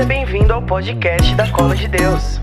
Seja bem-vindo ao podcast da Cola de Deus.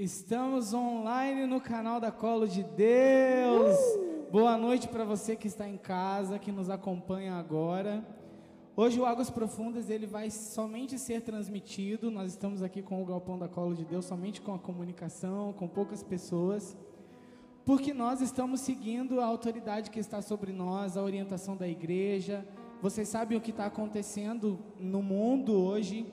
Estamos online no canal da Colo de Deus. Uh! Boa noite para você que está em casa, que nos acompanha agora. Hoje o Águas Profundas ele vai somente ser transmitido. Nós estamos aqui com o galpão da Colo de Deus, somente com a comunicação, com poucas pessoas, porque nós estamos seguindo a autoridade que está sobre nós, a orientação da igreja. Vocês sabem o que está acontecendo no mundo hoje,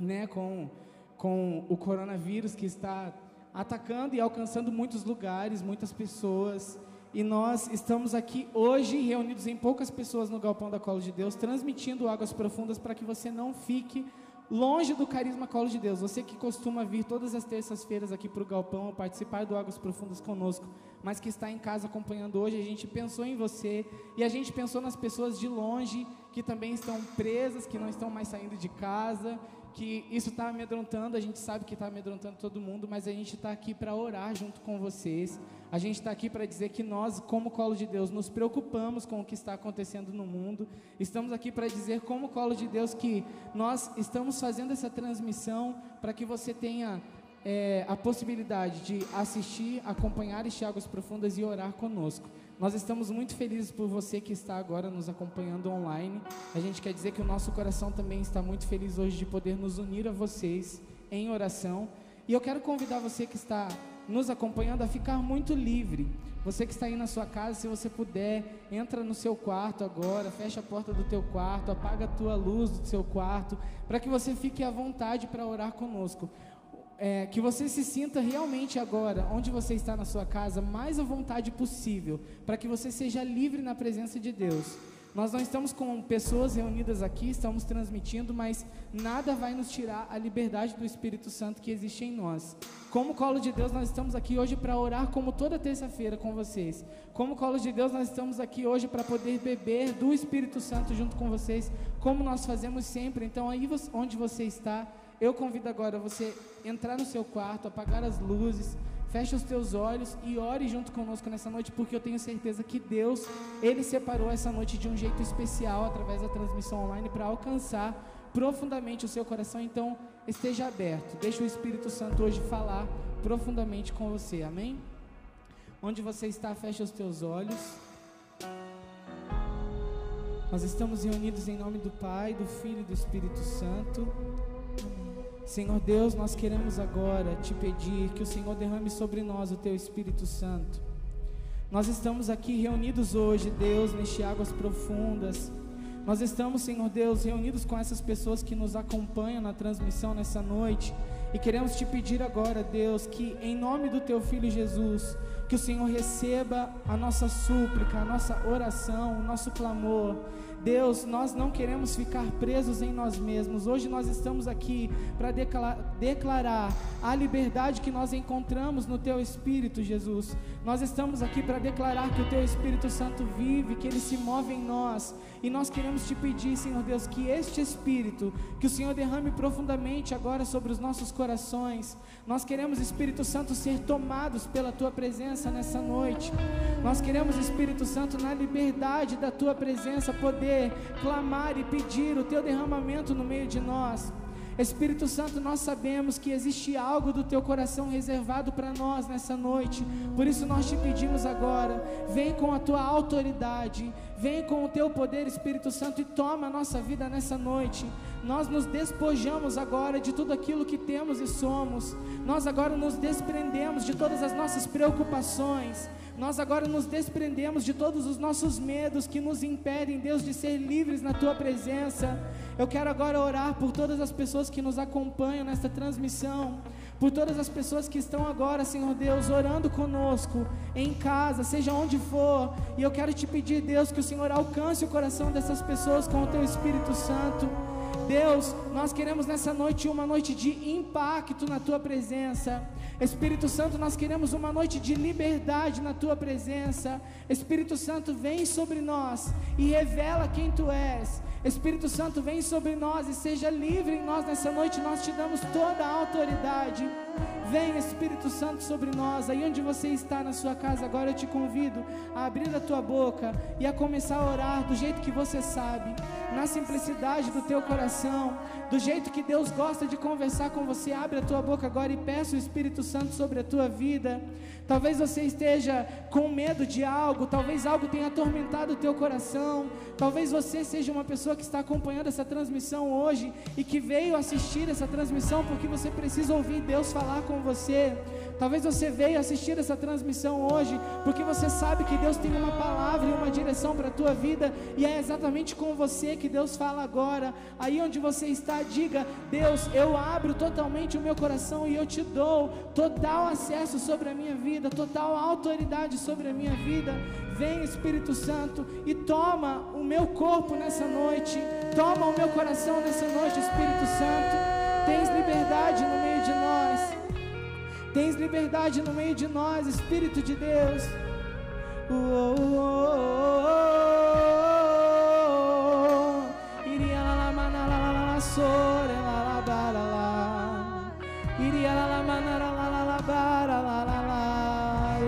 né? Com com o coronavírus que está atacando e alcançando muitos lugares, muitas pessoas. E nós estamos aqui hoje reunidos em poucas pessoas no Galpão da Colo de Deus, transmitindo águas profundas para que você não fique longe do carisma Colo de Deus. Você que costuma vir todas as terças-feiras aqui para o Galpão, participar do Águas Profundas conosco, mas que está em casa acompanhando hoje, a gente pensou em você e a gente pensou nas pessoas de longe que também estão presas, que não estão mais saindo de casa que isso está amedrontando, a gente sabe que está amedrontando todo mundo, mas a gente está aqui para orar junto com vocês. A gente está aqui para dizer que nós, como Colo de Deus, nos preocupamos com o que está acontecendo no mundo. Estamos aqui para dizer, como Colo de Deus, que nós estamos fazendo essa transmissão para que você tenha é, a possibilidade de assistir, acompanhar este Águas Profundas e orar conosco. Nós estamos muito felizes por você que está agora nos acompanhando online. A gente quer dizer que o nosso coração também está muito feliz hoje de poder nos unir a vocês em oração. E eu quero convidar você que está nos acompanhando a ficar muito livre. Você que está aí na sua casa, se você puder, entra no seu quarto agora, fecha a porta do teu quarto, apaga a tua luz do seu quarto, para que você fique à vontade para orar conosco é, que você se sinta realmente agora, onde você está na sua casa, mais à vontade possível, para que você seja livre na presença de Deus. Nós não estamos com pessoas reunidas aqui, estamos transmitindo, mas nada vai nos tirar a liberdade do Espírito Santo que existe em nós. Como colo de Deus, nós estamos aqui hoje para orar, como toda terça-feira com vocês. Como colo de Deus, nós estamos aqui hoje para poder beber do Espírito Santo junto com vocês, como nós fazemos sempre. Então, aí onde você está, eu convido agora você entrar no seu quarto, apagar as luzes, feche os teus olhos e ore junto conosco nessa noite, porque eu tenho certeza que Deus, Ele separou essa noite de um jeito especial através da transmissão online para alcançar profundamente o seu coração. Então, esteja aberto, deixe o Espírito Santo hoje falar profundamente com você, amém? Onde você está, feche os teus olhos. Nós estamos reunidos em nome do Pai, do Filho e do Espírito Santo. Senhor Deus, nós queremos agora te pedir que o Senhor derrame sobre nós o teu Espírito Santo. Nós estamos aqui reunidos hoje, Deus, neste águas profundas. Nós estamos, Senhor Deus, reunidos com essas pessoas que nos acompanham na transmissão nessa noite. E queremos te pedir agora, Deus, que em nome do teu filho Jesus, que o Senhor receba a nossa súplica, a nossa oração, o nosso clamor. Deus, nós não queremos ficar presos em nós mesmos. Hoje nós estamos aqui para declarar a liberdade que nós encontramos no Teu Espírito, Jesus. Nós estamos aqui para declarar que o Teu Espírito Santo vive, que ele se move em nós. E nós queremos te pedir, Senhor Deus, que este Espírito, que o Senhor derrame profundamente agora sobre os nossos corações. Nós queremos, Espírito Santo, ser tomados pela Tua presença nessa noite. Nós queremos, Espírito Santo, na liberdade da Tua presença, poder clamar e pedir o Teu derramamento no meio de nós. Espírito Santo, nós sabemos que existe algo do teu coração reservado para nós nessa noite. Por isso nós te pedimos agora, vem com a tua autoridade, vem com o teu poder, Espírito Santo, e toma a nossa vida nessa noite. Nós nos despojamos agora de tudo aquilo que temos e somos. Nós agora nos desprendemos de todas as nossas preocupações. Nós agora nos desprendemos de todos os nossos medos que nos impedem, Deus, de ser livres na tua presença. Eu quero agora orar por todas as pessoas que nos acompanham nesta transmissão, por todas as pessoas que estão agora, Senhor Deus, orando conosco, em casa, seja onde for. E eu quero te pedir, Deus, que o Senhor alcance o coração dessas pessoas com o teu Espírito Santo. Deus, nós queremos nessa noite uma noite de impacto na tua presença. Espírito Santo, nós queremos uma noite de liberdade na tua presença. Espírito Santo, vem sobre nós e revela quem tu és. Espírito Santo, vem sobre nós e seja livre em nós nessa noite. Nós te damos toda a autoridade. Vem Espírito Santo sobre nós. Aí onde você está na sua casa agora, eu te convido a abrir a tua boca e a começar a orar do jeito que você sabe, na simplicidade do teu coração, do jeito que Deus gosta de conversar com você. Abre a tua boca agora e peça o Espírito Santo sobre a tua vida. Talvez você esteja com medo de algo, talvez algo tenha atormentado o teu coração. Talvez você seja uma pessoa que está acompanhando essa transmissão hoje e que veio assistir essa transmissão porque você precisa ouvir Deus falar com você. Talvez você veio assistir essa transmissão hoje porque você sabe que Deus tem uma palavra e uma direção para a tua vida e é exatamente com você que Deus fala agora. Aí onde você está, diga: Deus, eu abro totalmente o meu coração e eu te dou total acesso sobre a minha vida, total autoridade sobre a minha vida. Vem Espírito Santo e toma o meu corpo nessa noite, toma o meu coração nessa noite, Espírito Santo. Tens liberdade no meio de nós. Tens liberdade no meio de nós, Espírito de Deus. Iria la la mana la la la sore la la bara la. Iria la la mana la la la bara la la la.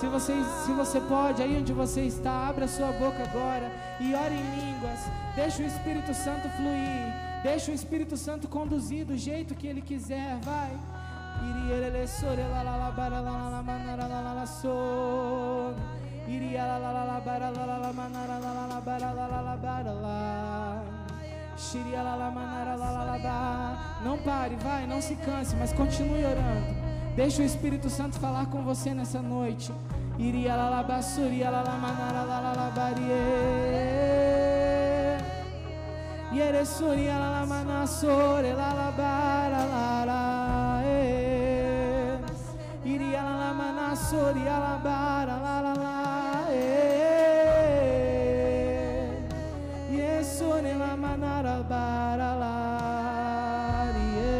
Se você, se você pode, aí onde você está, abra sua boca agora e ore em línguas. Deixa o Espírito Santo fluir. Deixa o Espírito Santo conduzir do jeito que Ele quiser. Vai. Iria la sore la la la bara la la la manara la la la sore. Iria la la la la bara la la la manara la la la bara la la la bara la. Shiria la la manara la la la ba. Não pare, vai, não se canse, mas continue orando. Deixa o Espírito Santo falar com você nessa noite. Iria la la basuria la la manara la la la barie. Yere suria la la manasore la la bara la. Manasori la bara la la la. eh. Yesone la manara bara la. yeah.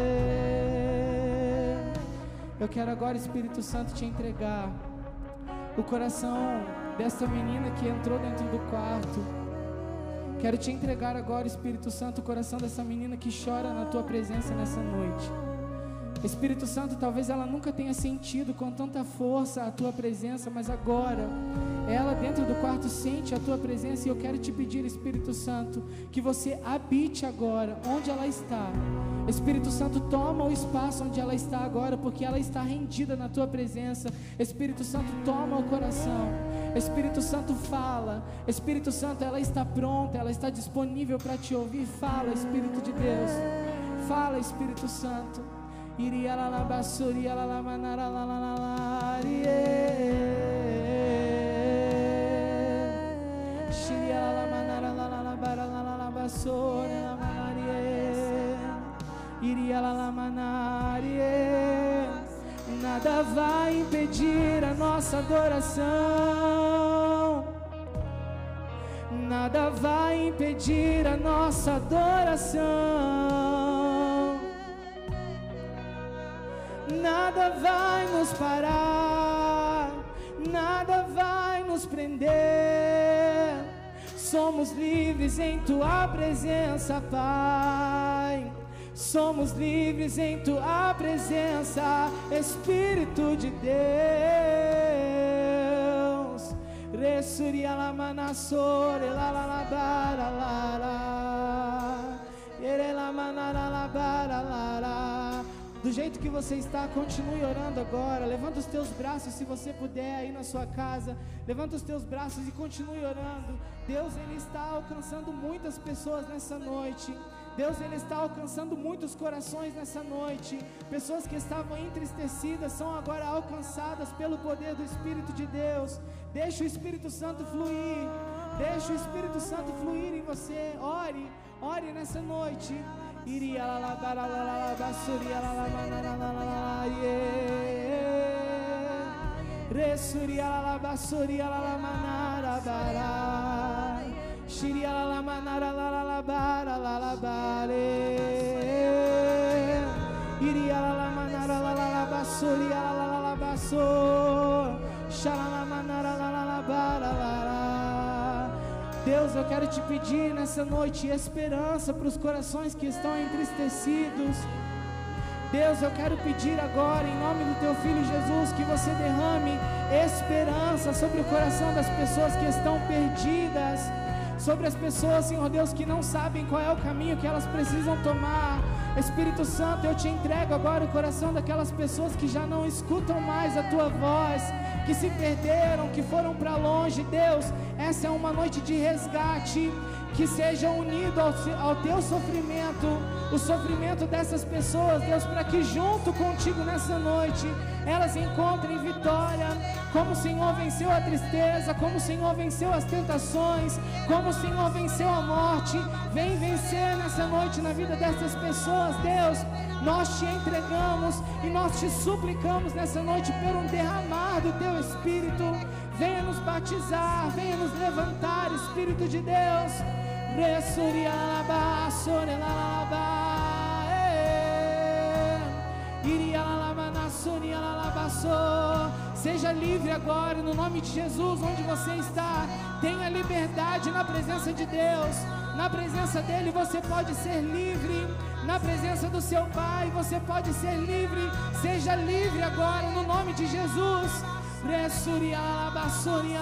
Eu quero agora, Espírito Santo, te entregar o coração dessa menina que entrou dentro do quarto. Quero te entregar agora, Espírito Santo, o coração dessa menina que chora na tua presença nessa noite. Espírito Santo, talvez ela nunca tenha sentido com tanta força a tua presença, mas agora ela dentro do quarto sente a tua presença e eu quero te pedir, Espírito Santo, que você habite agora onde ela está. Espírito Santo, toma o espaço onde ela está agora, porque ela está rendida na tua presença. Espírito Santo, toma o coração. Espírito Santo, fala. Espírito Santo, ela está pronta, ela está disponível para te ouvir. Fala, Espírito de Deus. Fala, Espírito Santo. Iria la la basuria la la manara la la la yeah. Shiria la la manara la la la bara la la la basore la manarie. Iria la la manarie. Nada vai impedir a nossa adoração. Nada vai impedir a nossa adoração. Nada vai nos parar, nada vai nos prender. Somos livres em tua presença, Pai. Somos livres em tua presença, Espírito de Deus. Resuria la manasore la la la bara Do jeito que você está, continue orando agora. Levanta os teus braços, se você puder, aí na sua casa. Levanta os teus braços e continue orando. Deus, Ele está alcançando muitas pessoas nessa noite. Deus, Ele está alcançando muitos corações nessa noite. Pessoas que estavam entristecidas são agora alcançadas pelo poder do Espírito de Deus. Deixa o Espírito Santo fluir. Deixa o Espírito Santo fluir em você. Ore, ore nessa noite. Iria la la bara la la la basuria la la manara la la la yeah. Resuria la la basuria la la manara bara. Shiria la la manara la la la bara la la bare. Iria la la manara la la la basuria la la baso. Shala la manara la Deus, eu quero te pedir nessa noite esperança para os corações que estão entristecidos. Deus, eu quero pedir agora, em nome do teu filho Jesus, que você derrame esperança sobre o coração das pessoas que estão perdidas, sobre as pessoas, Senhor Deus, que não sabem qual é o caminho que elas precisam tomar. Espírito Santo, eu te entrego agora o coração daquelas pessoas que já não escutam mais a tua voz, que se perderam, que foram para longe. Deus, essa é uma noite de resgate que seja unido ao, ao teu sofrimento, o sofrimento dessas pessoas, Deus, para que junto contigo nessa noite elas encontrem vitória, como o Senhor venceu a tristeza, como o Senhor venceu as tentações, como o Senhor venceu a morte. Vem vencer nessa noite na vida dessas pessoas, Deus. Nós te entregamos e nós te suplicamos nessa noite por um derramar do teu Espírito. Venha nos batizar, venha nos levantar, Espírito de Deus. Seja livre agora, no nome de Jesus, onde você está. Tenha liberdade na presença de Deus. Na presença dEle você pode ser livre. Na presença do seu Pai você pode ser livre. Seja livre agora, no nome de Jesus. Resuria la basuria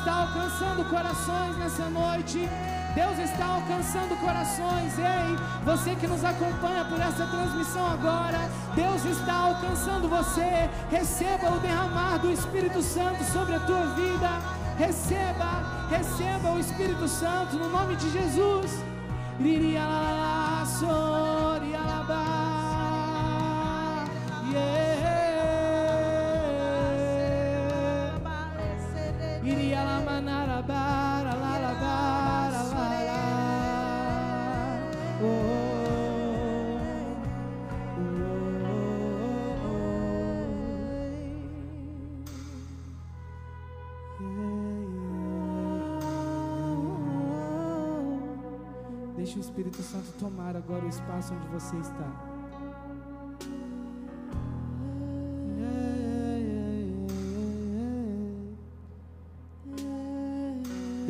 está alcançando corações nessa noite Deus está alcançando corações. Ei, você que nos acompanha por essa transmissão agora, Deus está alcançando você. Receba o derramar do Espírito Santo sobre a tua vida. Receba, receba o Espírito Santo no nome de Jesus. Yeah. Iria la manara bara la la bara la la. Deixa o Espírito Santo tomar agora o espaço onde você está.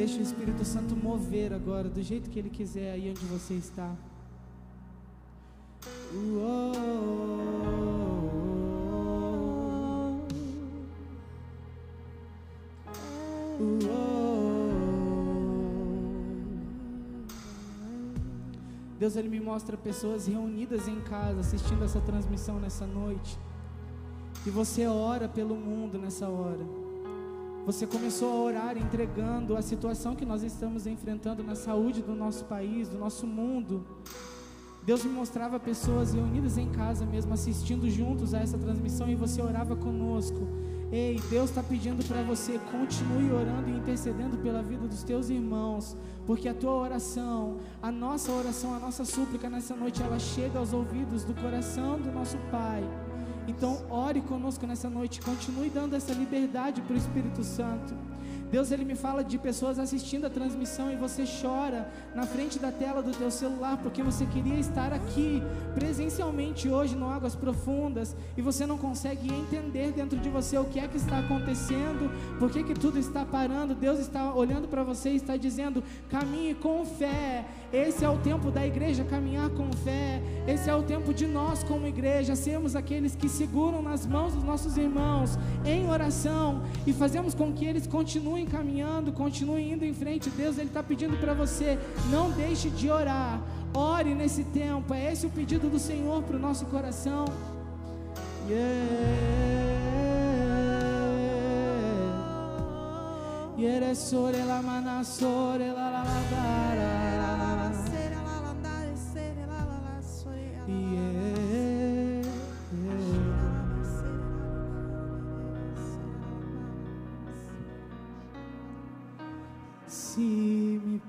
Deixa o Espírito Santo mover agora do jeito que Ele quiser aí onde você está. Deus ele me mostra pessoas reunidas em casa assistindo essa transmissão nessa noite. E você ora pelo mundo nessa hora. Você começou a orar entregando a situação que nós estamos enfrentando na saúde do nosso país, do nosso mundo. Deus me mostrava pessoas reunidas em casa mesmo, assistindo juntos a essa transmissão e você orava conosco. Ei, Deus está pedindo para você continue orando e intercedendo pela vida dos teus irmãos, porque a tua oração, a nossa oração, a nossa súplica nessa noite, ela chega aos ouvidos do coração do nosso Pai. Então, ore conosco nessa noite, continue dando essa liberdade para o Espírito Santo. Deus ele me fala de pessoas assistindo a transmissão e você chora na frente da tela do teu celular porque você queria estar aqui presencialmente hoje no Águas Profundas e você não consegue entender dentro de você o que é que está acontecendo, por que que tudo está parando. Deus está olhando para você e está dizendo: "Caminhe com fé". Esse é o tempo da igreja caminhar com fé. Esse é o tempo de nós como igreja sermos aqueles que seguram nas mãos dos nossos irmãos em oração e fazemos com que eles continuem caminhando, continuem indo em frente. Deus ele está pedindo para você, não deixe de orar. Ore nesse tempo. É esse o pedido do Senhor para o nosso coração. Yeah. Yeah,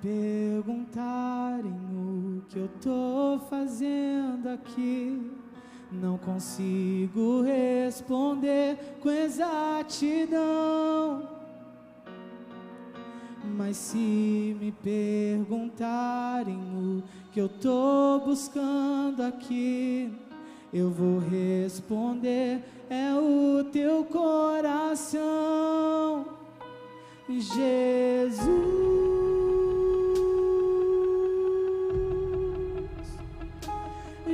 perguntarem o que eu tô fazendo aqui, não consigo responder com exatidão. Mas se me perguntarem o que eu tô buscando aqui, eu vou responder: é o teu coração, Jesus.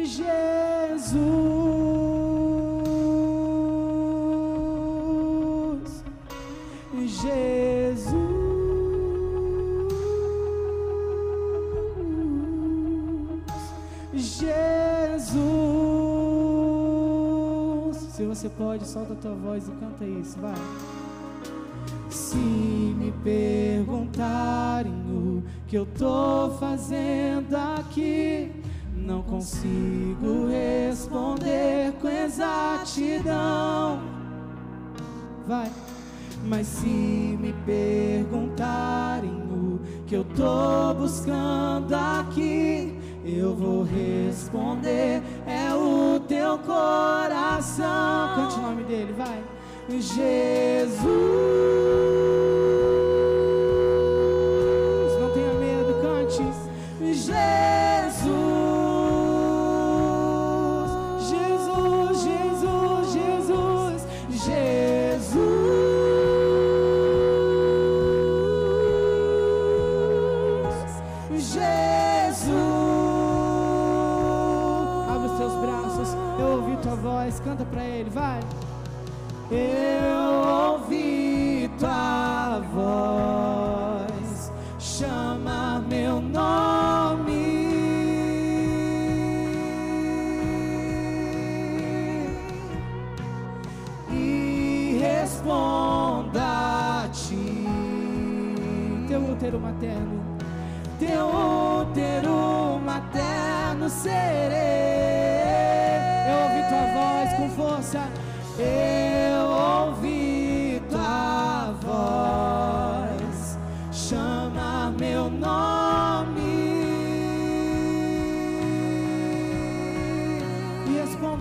Jesus. Jesus. Se você pode, solta a tua voz e canta isso, vai. Se me perguntarem o que eu tô fazendo aqui, não consigo responder com exatidão. Vai. Mas se me perguntarem o que eu tô buscando aqui, eu vou responder: é o teu coração. Cante o nome dele, vai. Jesus. Canta pra ele, vai. Eu ouvi tua voz chamar meu nome e responda a ti. Teu útero materno, teu útero materno serei.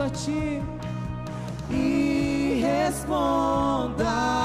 A ti e responda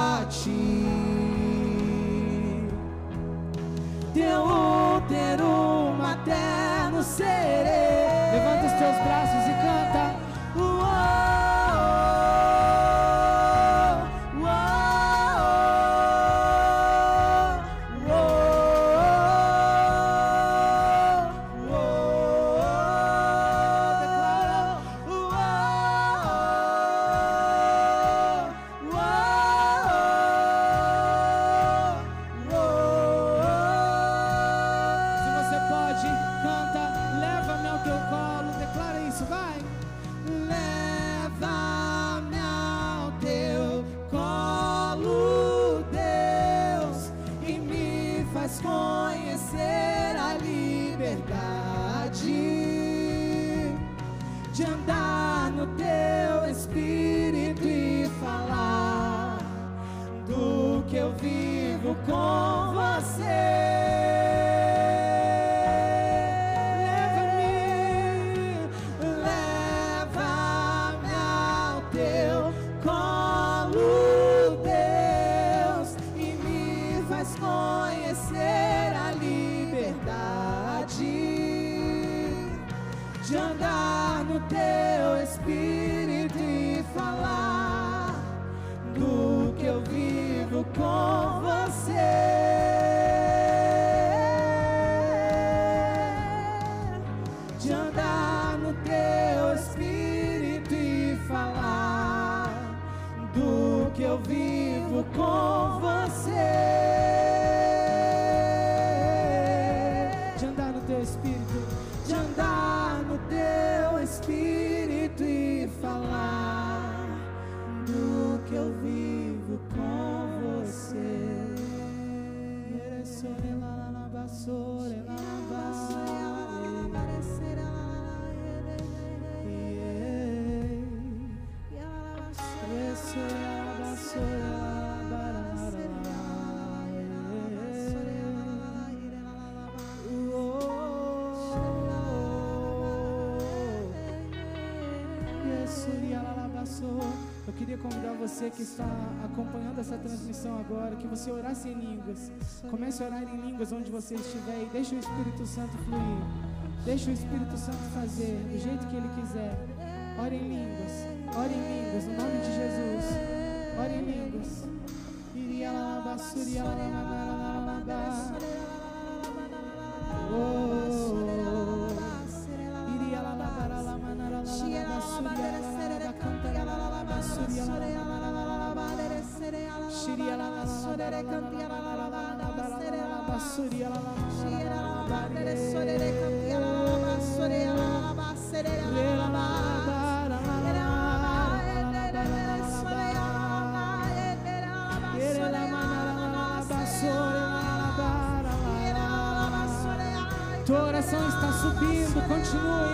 agora, que você orasse em línguas. Comece a orar em línguas onde você estiver e deixe o Espírito Santo fluir. Deixe o Espírito Santo fazer do jeito que ele quiser. Ore em línguas. Ore em línguas, no nome de Jesus. Ore em línguas. Iria lá, bassuria lá, lá, lá, lá, lá, lá. Oh. Lá, lá, lá, lá, lá, lá, cantia lá, lá, lá, lá, lá, lá, lá, lá, lá, bassuria lá, lá, lá, lá, lá, lá, lá, lá, Lê lá, lá, lá, lá, lá, lá, lá, lá, lá, lá, Ere lá, manara, lá, lá, lá, bassuria lá, lá, lá, lá, lá. Tua oração está subindo, continue.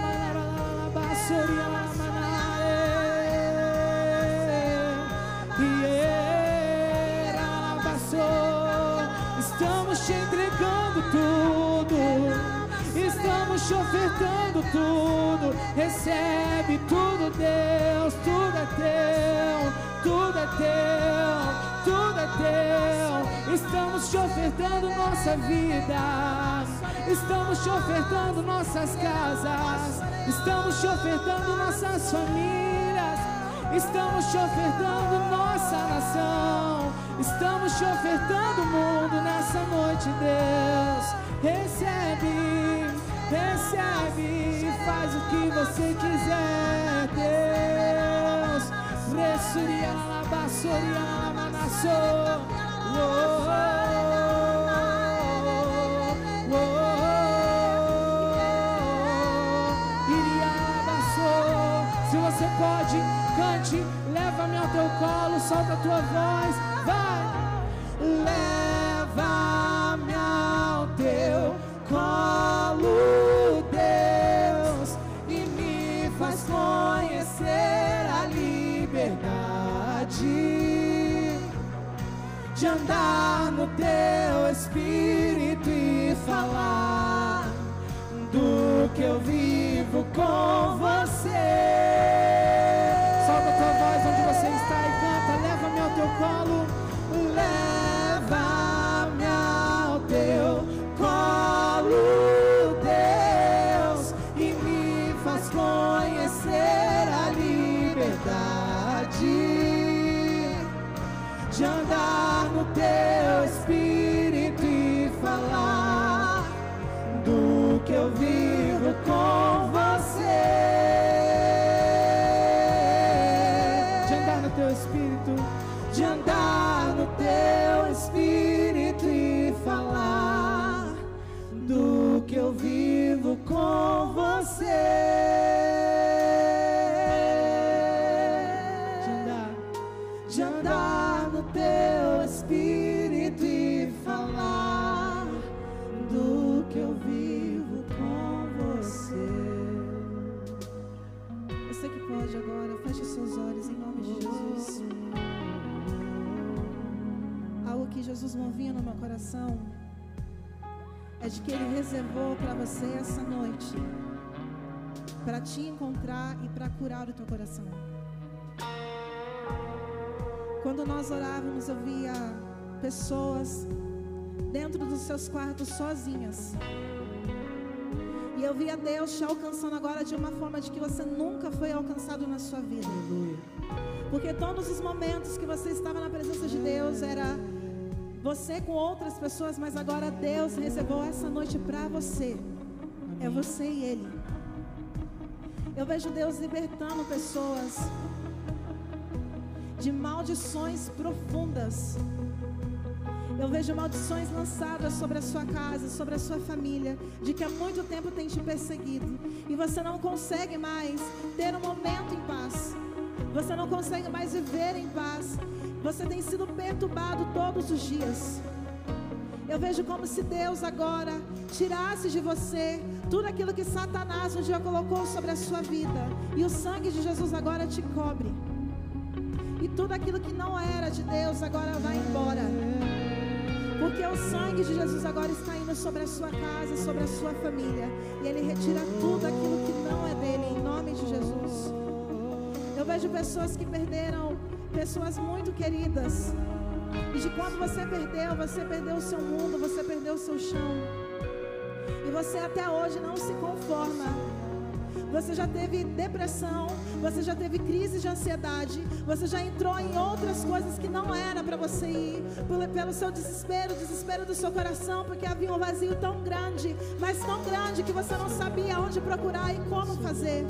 Manara, lá, lá, lá, bassuria lá, manara. Iera lá, basso. Estamos te entregando tudo. Estamos te ofertando tudo. Recebe tudo, Deus. Tudo é teu. Tudo é teu. Tudo é teu. Estamos te ofertando nossa vida. Estamos te ofertando nossas casas. Estamos te ofertando nossas famílias. Estamos te ofertando nossa nação. Estamos te ofertando o mundo nessa noite, Deus. Recebe, recebe, faz o que você quiser, Deus. Ressuria la Se você pode, cante, leva-me ao teu colo, solta a tua voz, vai. Leva-me ao teu colo, de andar no teu espírito e falar do que eu vivo com você. Solta a tua voz onde você está e canta. Leva-me ao teu colo. day. Movia no meu coração é de que Ele reservou para você essa noite para te encontrar e para curar o teu coração. Quando nós orávamos, eu via pessoas dentro dos seus quartos sozinhas. E eu via Deus te alcançando agora de uma forma de que você nunca foi alcançado na sua vida. Porque todos os momentos que você estava na presença de Deus era você com outras pessoas, mas agora Deus reservou essa noite para você. É você e Ele. Eu vejo Deus libertando pessoas de maldições profundas. Eu vejo maldições lançadas sobre a sua casa, sobre a sua família, de que há muito tempo tem te perseguido e você não consegue mais ter um momento em paz. Você não consegue mais viver em paz. Você tem sido perturbado todos os dias. Eu vejo como se Deus agora tirasse de você tudo aquilo que Satanás um dia colocou sobre a sua vida. E o sangue de Jesus agora te cobre. E tudo aquilo que não era de Deus agora vai embora. Porque o sangue de Jesus agora está indo sobre a sua casa, sobre a sua família. E Ele retira tudo aquilo que não é dele, em nome de Jesus. Eu vejo pessoas que perderam pessoas muito queridas. E de quando você perdeu, você perdeu o seu mundo, você perdeu o seu chão. E você até hoje não se conforma você já teve depressão, você já teve crise de ansiedade, você já entrou em outras coisas que não era para você ir, pelo seu desespero, desespero do seu coração, porque havia um vazio tão grande, mas tão grande que você não sabia onde procurar e como fazer.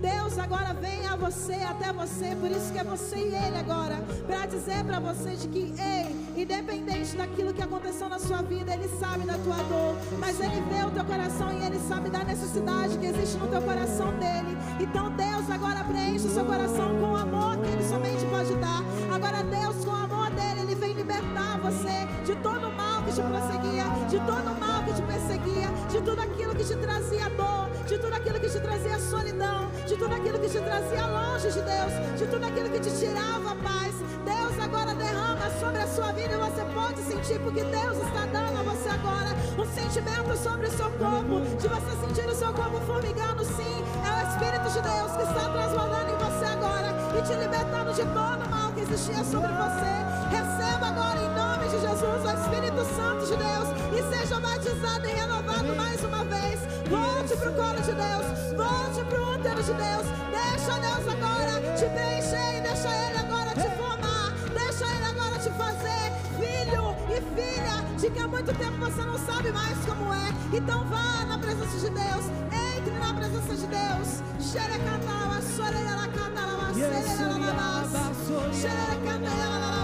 Deus agora vem você, até você, por isso que é você e Ele agora, para dizer para você de que, ei, independente daquilo que aconteceu na sua vida, Ele sabe da tua dor, mas Ele vê o teu coração e Ele sabe da necessidade que existe no teu coração dele. Então Deus agora preenche o seu coração com o amor que Ele somente pode dar. Agora Deus, com o amor dele, Ele vem libertar você de todo o mal que te prosseguia, de todo o mal que te perseguia, de tudo aquilo que te trazia dor, de tudo aquilo que te trazia solidão, de tudo aquilo que te trazia longe de Deus, de tudo aquilo que te tirava paz. Deus agora derrama sobre a sua vida e você pode sentir, porque Deus está dando a você agora um sentimento sobre o seu corpo, de você sentir o seu corpo formigando, sim. É o Espírito de Deus que está transbordando em você agora e te libertando de todo o mal que existia sobre você. Receba agora em nome de Jesus o Espírito Santo de Deus e seja batizado e renovado mais uma vez. Volte para o colo de Deus, volte para o útero de Deus. Deixa Deus agora te preencher e deixa Ele agora te formar. Deixa Ele agora te fazer filho e filha de que há muito tempo você não sabe mais como é. Então vá na presença de Deus, entre na presença de Deus. Xerecantala, xorerela, cantala, xererela, xerecantala,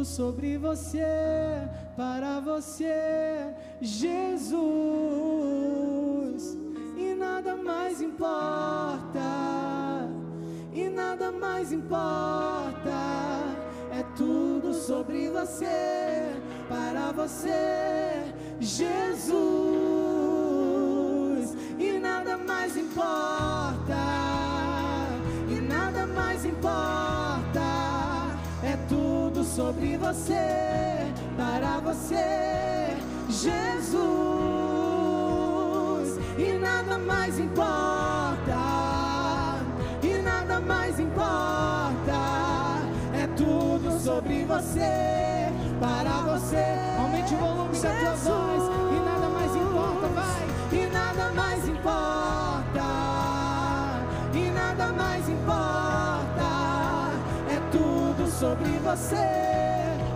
tudo sobre você, para você, Jesus. E nada mais importa, e nada mais importa, é tudo sobre você, para você, Jesus. Sobre você, para você, Jesus. E nada mais importa, e nada mais importa, é tudo sobre você, para você. Aumente o volume da tua voz, e nada mais importa, vai. E nada mais importa, sobre você,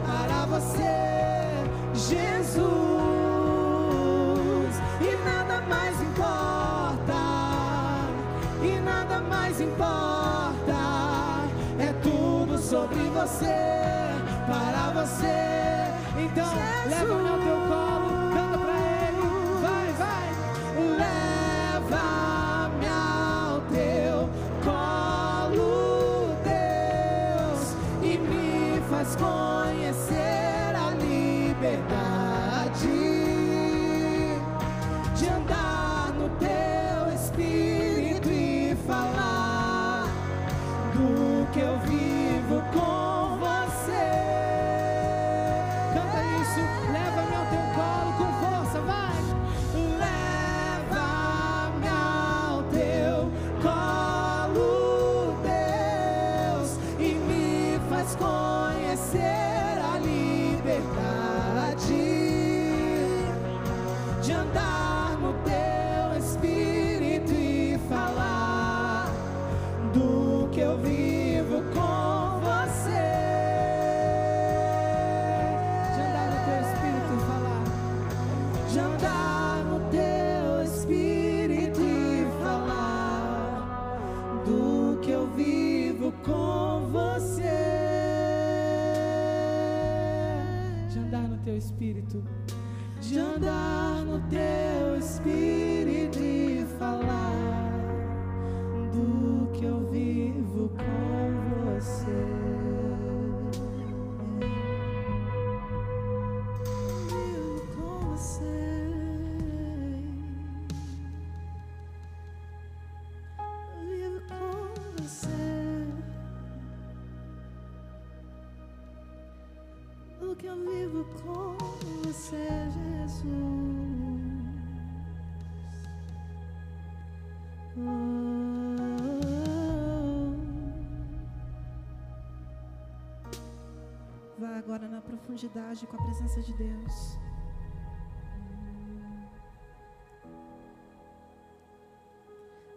para você, Jesus. E nada mais importa, e nada mais importa, é tudo sobre você, para você. Então, leva no teu profundidade com a presença de Deus.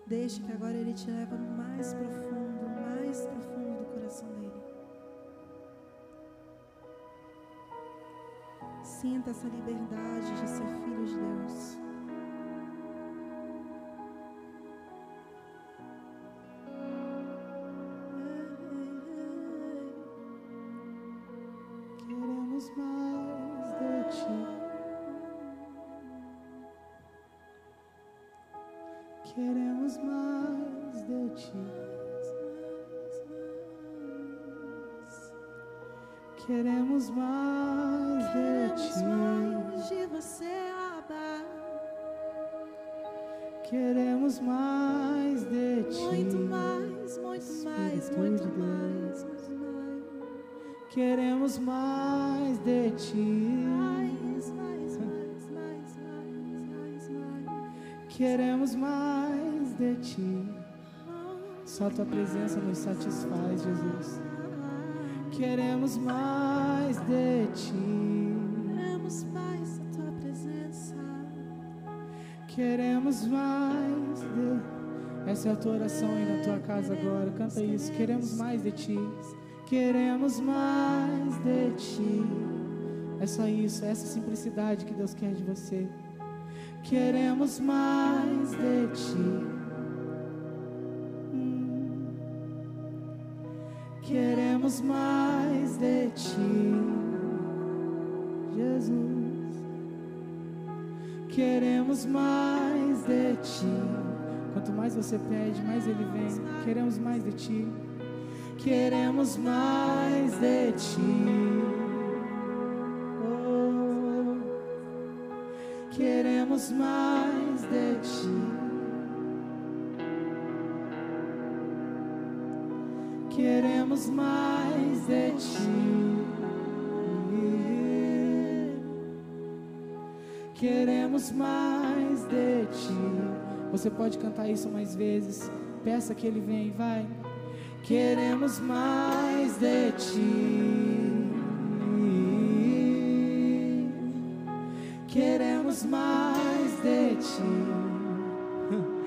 Deixe que agora Ele te leva no mais profundo, mais profundo do coração dele. Sinta essa liberdade de ser filho de Deus. Presença nos satisfaz, Jesus. Queremos mais de ti. Queremos mais a tua presença. Queremos mais de. Essa é a tua oração aí na tua casa agora. Canta isso. Queremos mais de ti. Queremos mais de ti. É só isso, é essa simplicidade que Deus quer de você. Queremos mais de ti. Queremos mais de ti, Jesus. Queremos mais de ti. Quanto mais você pede, mais Ele vem. Queremos mais de ti. Queremos mais de ti. Oh, queremos mais de ti. Queremos mais de ti. Queremos mais de ti. Você pode cantar isso mais vezes. Peça que ele venha, vai. Queremos mais de ti. Queremos mais de ti.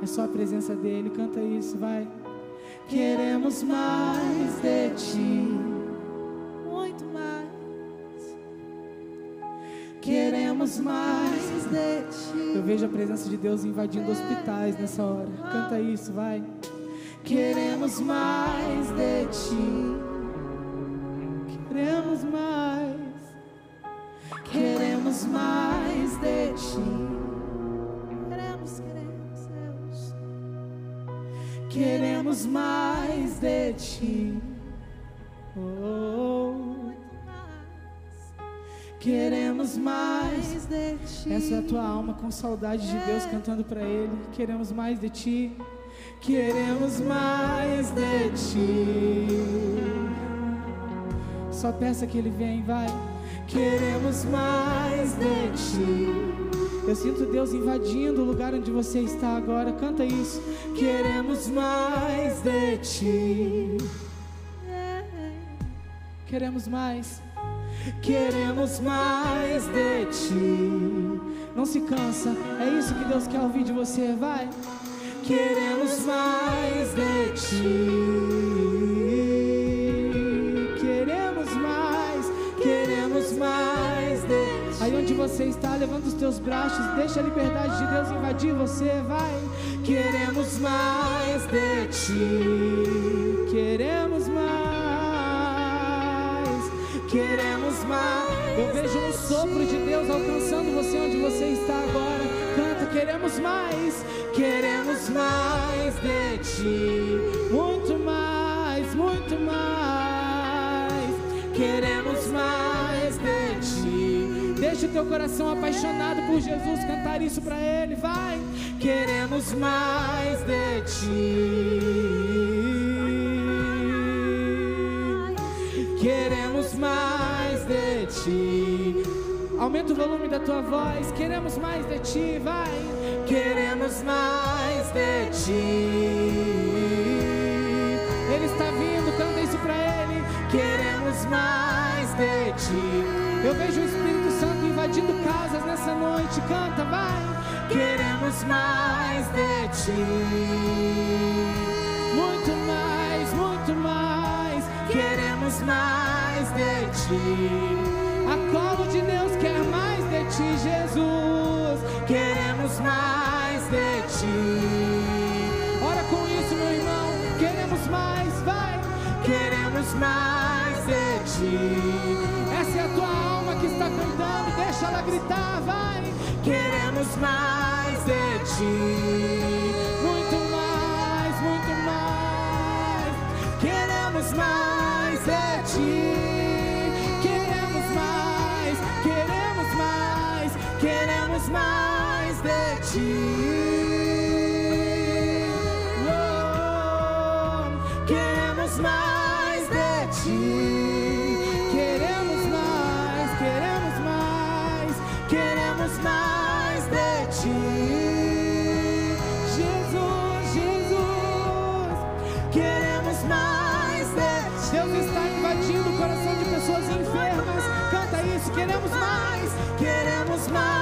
É só a presença dele. Canta isso, vai. Queremos mais de ti. Muito mais. Queremos mais. De ti. Eu vejo a presença de Deus invadindo hospitais nessa hora. Canta isso, vai. Queremos mais de ti. Queremos mais. Queremos mais Queremos mais de ti. Oh, queremos mais. De ti. Essa é a tua alma com saudade de Deus cantando para Ele. Queremos mais de ti. Queremos mais de ti. ti. Só peça que ele vem, vai. Queremos mais de ti. Eu sinto Deus invadindo o lugar onde você está agora. Canta isso. Queremos mais de ti. Queremos mais. Queremos mais de ti. Não se cansa. É isso que Deus quer ouvir de você. Vai. Queremos mais de ti. Queremos mais. Queremos mais de ti. Aí onde você está, teus braços. Deixa a liberdade de Deus invadir você. Vai. Queremos mais de ti. Queremos mais. Queremos mais. Eu vejo um sopro de Deus alcançando você onde você está agora. Canta, queremos mais. Queremos mais de ti. Muito mais, muito mais. Queremos mais. Deixa o teu coração apaixonado por Jesus cantar isso para Ele. Vai. Queremos mais de ti. Queremos mais de ti. Aumenta o volume da tua voz. Queremos mais de ti, vai. Queremos mais de ti. Ele está vindo, canta isso pra ele. Queremos mais de ti. Eu vejo o Espírito Santo invadindo casas nessa noite. Canta, vai. Queremos mais de ti. Muito mais, muito mais. Queremos mais de ti. A colo de Deus quer mais de ti, Jesus. Queremos mais de ti. Ora com isso, meu irmão. Queremos mais, vai. Queremos mais ti. Essa é a tua alma que está cantando. Deixa ela gritar, vai. Queremos mais de ti. Muito mais, muito mais. Queremos mais de ti. Queremos mais, queremos mais, queremos mais de ti. Queremos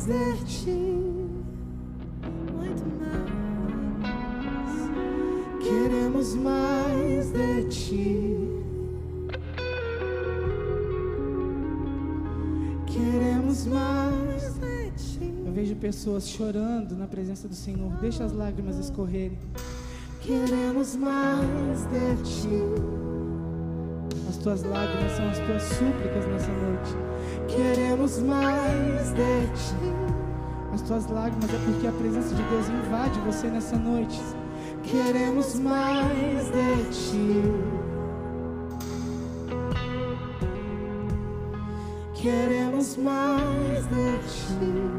mais de ti. Muito mais. Queremos mais de ti. Queremos mais. de ti. Eu vejo pessoas chorando na presença do Senhor. Deixa as lágrimas escorrerem. Queremos mais de ti. As tuas lágrimas são as tuas súplicas nessa noite. Queremos mais de ti. As tuas lágrimas é porque a presença de Deus invade você nessa noite. Queremos mais de ti. Queremos mais de ti.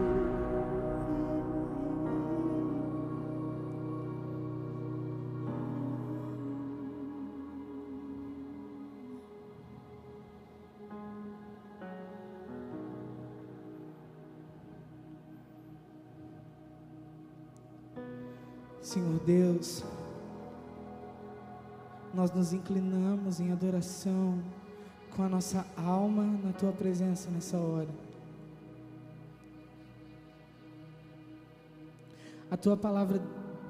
Senhor Deus, nós nos inclinamos em adoração com a nossa alma na tua presença nessa hora. A tua palavra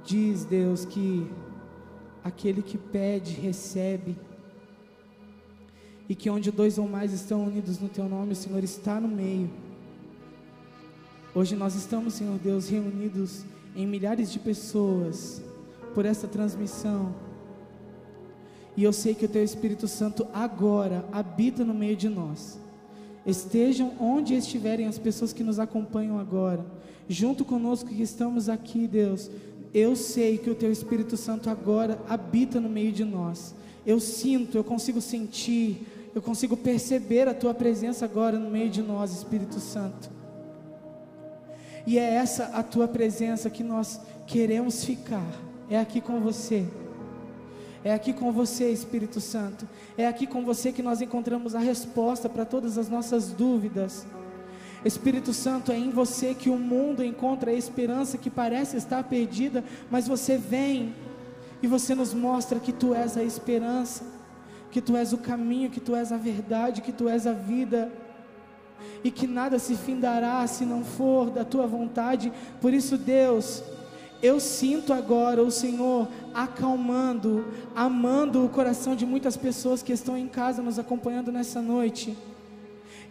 diz, Deus, que aquele que pede, recebe. E que onde dois ou mais estão unidos no teu nome, o Senhor está no meio. Hoje nós estamos, Senhor Deus, reunidos em milhares de pessoas por essa transmissão. E eu sei que o Teu Espírito Santo agora habita no meio de nós. Estejam onde estiverem as pessoas que nos acompanham agora, junto conosco que estamos aqui, Deus. Eu sei que o Teu Espírito Santo agora habita no meio de nós. Eu sinto, eu consigo sentir, eu consigo perceber a Tua presença agora no meio de nós, Espírito Santo. E é essa a Tua presença que nós queremos ficar. É aqui com você. É aqui com você, Espírito Santo. É aqui com você que nós encontramos a resposta para todas as nossas dúvidas. Espírito Santo, é em você que o mundo encontra a esperança que parece estar perdida, mas você vem e você nos mostra que tu és a esperança, que tu és o caminho, que tu és a verdade, que tu és a vida. E que nada se findará se não for da tua vontade. Por isso, Deus, eu sinto agora o Senhor acalmando, amando o coração de muitas pessoas que estão em casa nos acompanhando nessa noite.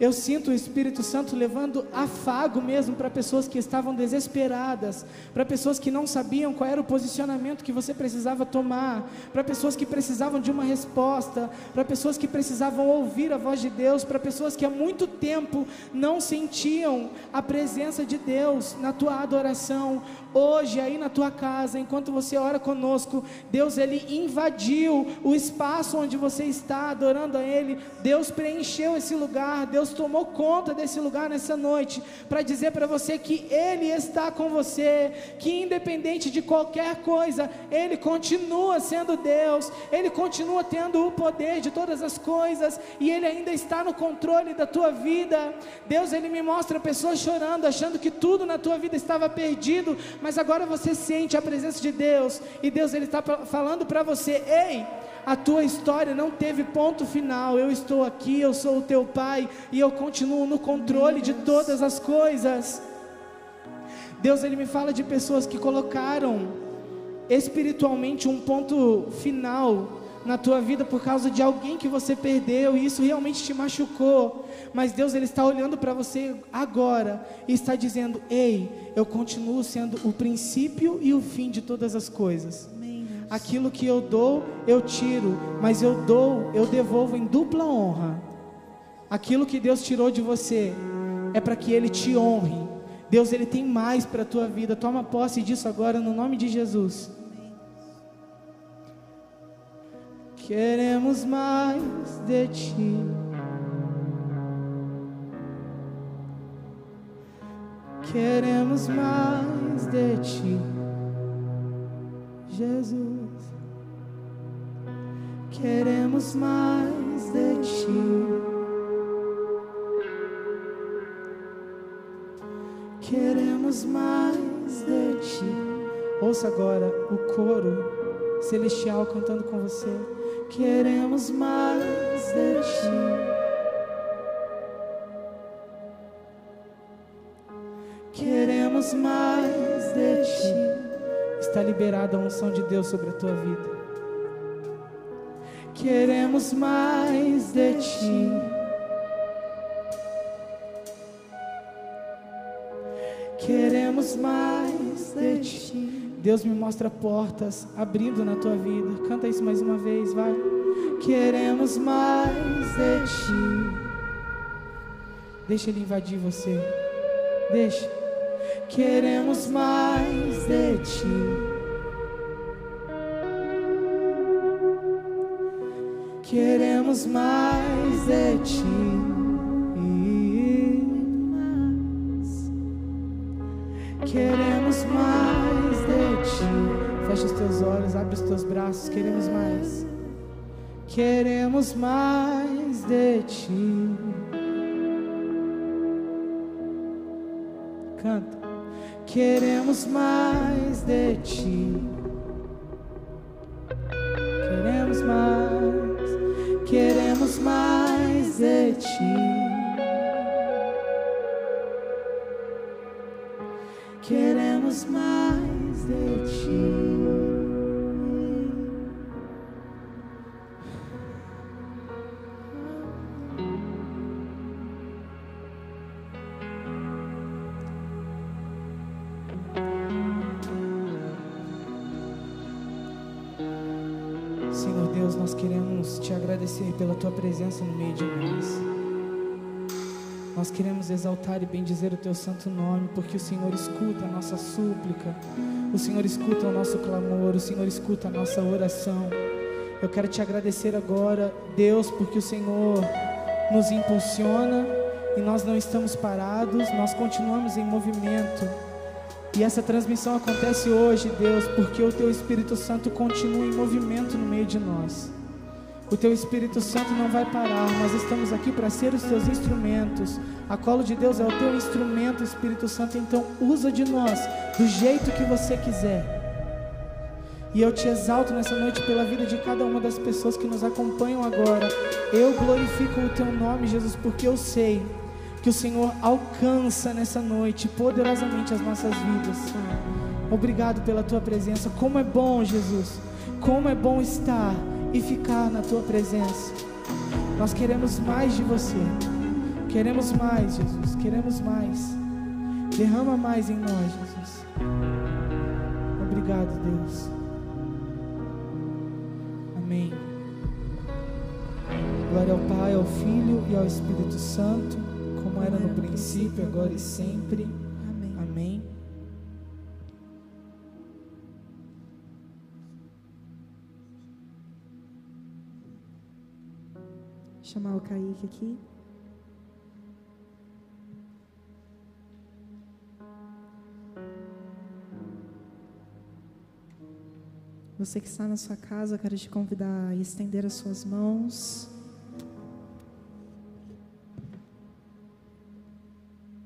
Eu sinto o Espírito Santo levando afago mesmo para pessoas que estavam desesperadas, para pessoas que não sabiam qual era o posicionamento que você precisava tomar, para pessoas que precisavam de uma resposta, para pessoas que precisavam ouvir a voz de Deus, para pessoas que há muito tempo não sentiam a presença de Deus na tua adoração. Hoje, aí na tua casa, enquanto você ora conosco, Deus ele invadiu o espaço onde você está adorando a Ele, Deus preencheu esse lugar, Deus tomou conta desse lugar nessa noite para dizer para você que Ele está com você, que independente de qualquer coisa, Ele continua sendo Deus, Ele continua tendo o poder de todas as coisas e Ele ainda está no controle da tua vida. Deus, Ele me mostra pessoas chorando, achando que tudo na tua vida estava perdido, mas agora você sente a presença de Deus e Deus, Ele está falando para você: ei a tua história não teve ponto final. Eu estou aqui, eu sou o teu pai e eu continuo no controle de todas as coisas. Deus ele me fala de pessoas que colocaram espiritualmente um ponto final na tua vida por causa de alguém que você perdeu e isso realmente te machucou. Mas Deus ele está olhando para você agora e está dizendo: "Ei, eu continuo sendo o princípio e o fim de todas as coisas." aquilo que eu dou, eu tiro, mas eu dou, eu devolvo em dupla honra. Aquilo que Deus tirou de você é para que Ele te honre. Deus, Ele tem mais para a tua vida. Toma posse disso agora no nome de Jesus. Queremos mais de ti. Queremos mais de ti, Jesus. Queremos mais de ti. Queremos mais de ti. Ouça agora o coro celestial cantando com você. Queremos mais de ti. Queremos mais de ti. Está liberada a unção de Deus sobre a tua vida. Queremos mais de ti. Queremos mais de ti. Deus me mostra portas abrindo na tua vida. Canta isso mais uma vez, vai. Queremos mais de ti. Deixa ele invadir você. Deixa. Queremos mais de ti. Queremos mais de ti. Fecha os teus olhos, abre os teus braços. Queremos mais. Queremos mais de ti. Canta. Queremos mais de ti. Nós queremos exaltar e bendizer o teu santo nome, porque o Senhor escuta a nossa súplica, o Senhor escuta o nosso clamor, o Senhor escuta a nossa oração. Eu quero te agradecer agora, Deus, porque o Senhor nos impulsiona e nós não estamos parados, nós continuamos em movimento. E essa transmissão acontece hoje, Deus, porque o Teu Espírito Santo continua em movimento no meio de nós. O Teu Espírito Santo não vai parar, nós estamos aqui para ser os Teus instrumentos. A colo de Deus é o Teu instrumento, Espírito Santo, então usa de nós do jeito que você quiser. E eu te exalto nessa noite pela vida de cada uma das pessoas que nos acompanham agora. Eu glorifico o teu nome, Jesus, porque eu sei que o Senhor alcança nessa noite poderosamente as nossas vidas. Obrigado pela tua presença. Como é bom, Jesus. Como é bom estar e ficar na tua presença. Nós queremos mais de você. Queremos mais, Jesus. Queremos mais. Derrama mais em nós, Jesus. Obrigado, Deus. Amém. Glória ao Pai, ao Filho e ao Espírito Santo, como era no princípio, agora e sempre. Amém. Amém. Chamar o Kaique aqui. Você que está na sua casa, quero te convidar a estender as suas mãos.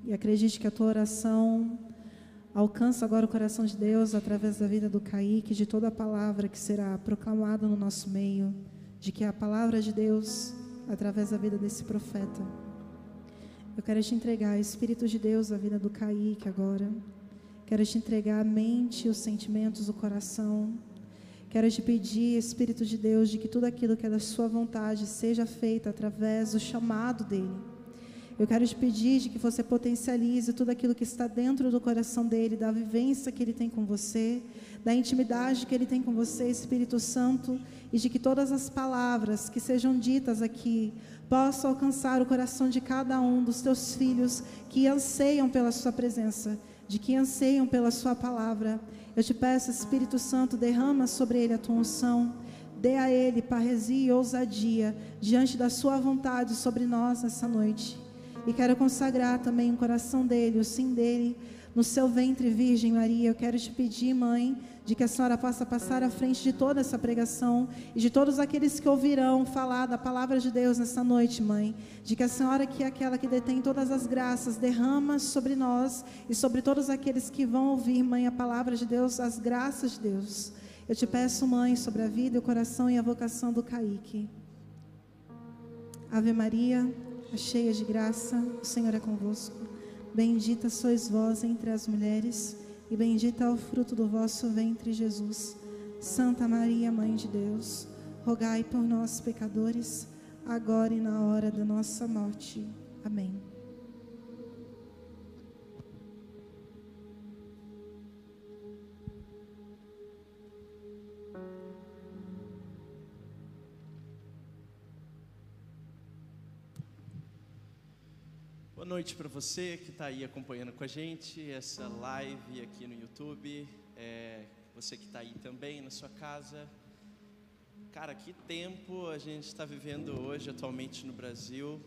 E acredite que a tua oração alcança agora o coração de Deus através da vida do Kaique, de toda a palavra que será proclamada no nosso meio, de que a palavra de Deus através da vida desse profeta. Eu quero te entregar, Espírito de Deus, a vida do Kaique agora. Quero te entregar a mente, os sentimentos, o coração. Quero te pedir, Espírito de Deus, de que tudo aquilo que é da Sua vontade seja feito através do chamado dele. Eu quero te pedir de que você potencialize tudo aquilo que está dentro do coração dele, da vivência que ele tem com você, da intimidade que ele tem com você, Espírito Santo, e de que todas as palavras que sejam ditas aqui possam alcançar o coração de cada um dos teus filhos que anseiam pela Sua presença, de que anseiam pela Sua palavra. Eu te peço, Espírito Santo, derrama sobre ele a tua unção. Dê a ele parresia e ousadia diante da sua vontade sobre nós nessa noite. E quero consagrar também o coração dele, o sim dele, no seu ventre, Virgem Maria. Eu quero te pedir, mãe, de que a senhora possa passar à frente de toda essa pregação e de todos aqueles que ouvirão falar da palavra de Deus nessa noite, mãe. De que a senhora, que é aquela que detém todas as graças, derrama sobre nós e sobre todos aqueles que vão ouvir, mãe, a palavra de Deus, as graças de Deus. Eu te peço, mãe, sobre a vida, o coração e a vocação do Kaique. Ave Maria, cheia de graça, o Senhor é convosco. Bendita sois vós entre as mulheres, e bendito é o fruto do vosso ventre, Jesus. Santa Maria, Mãe de Deus, rogai por nós, pecadores, agora e na hora da nossa morte. Amém. Boa noite para você que está aí acompanhando com a gente essa live aqui no YouTube. É, você que está aí também na sua casa. Cara, que tempo a gente está vivendo hoje, atualmente no Brasil,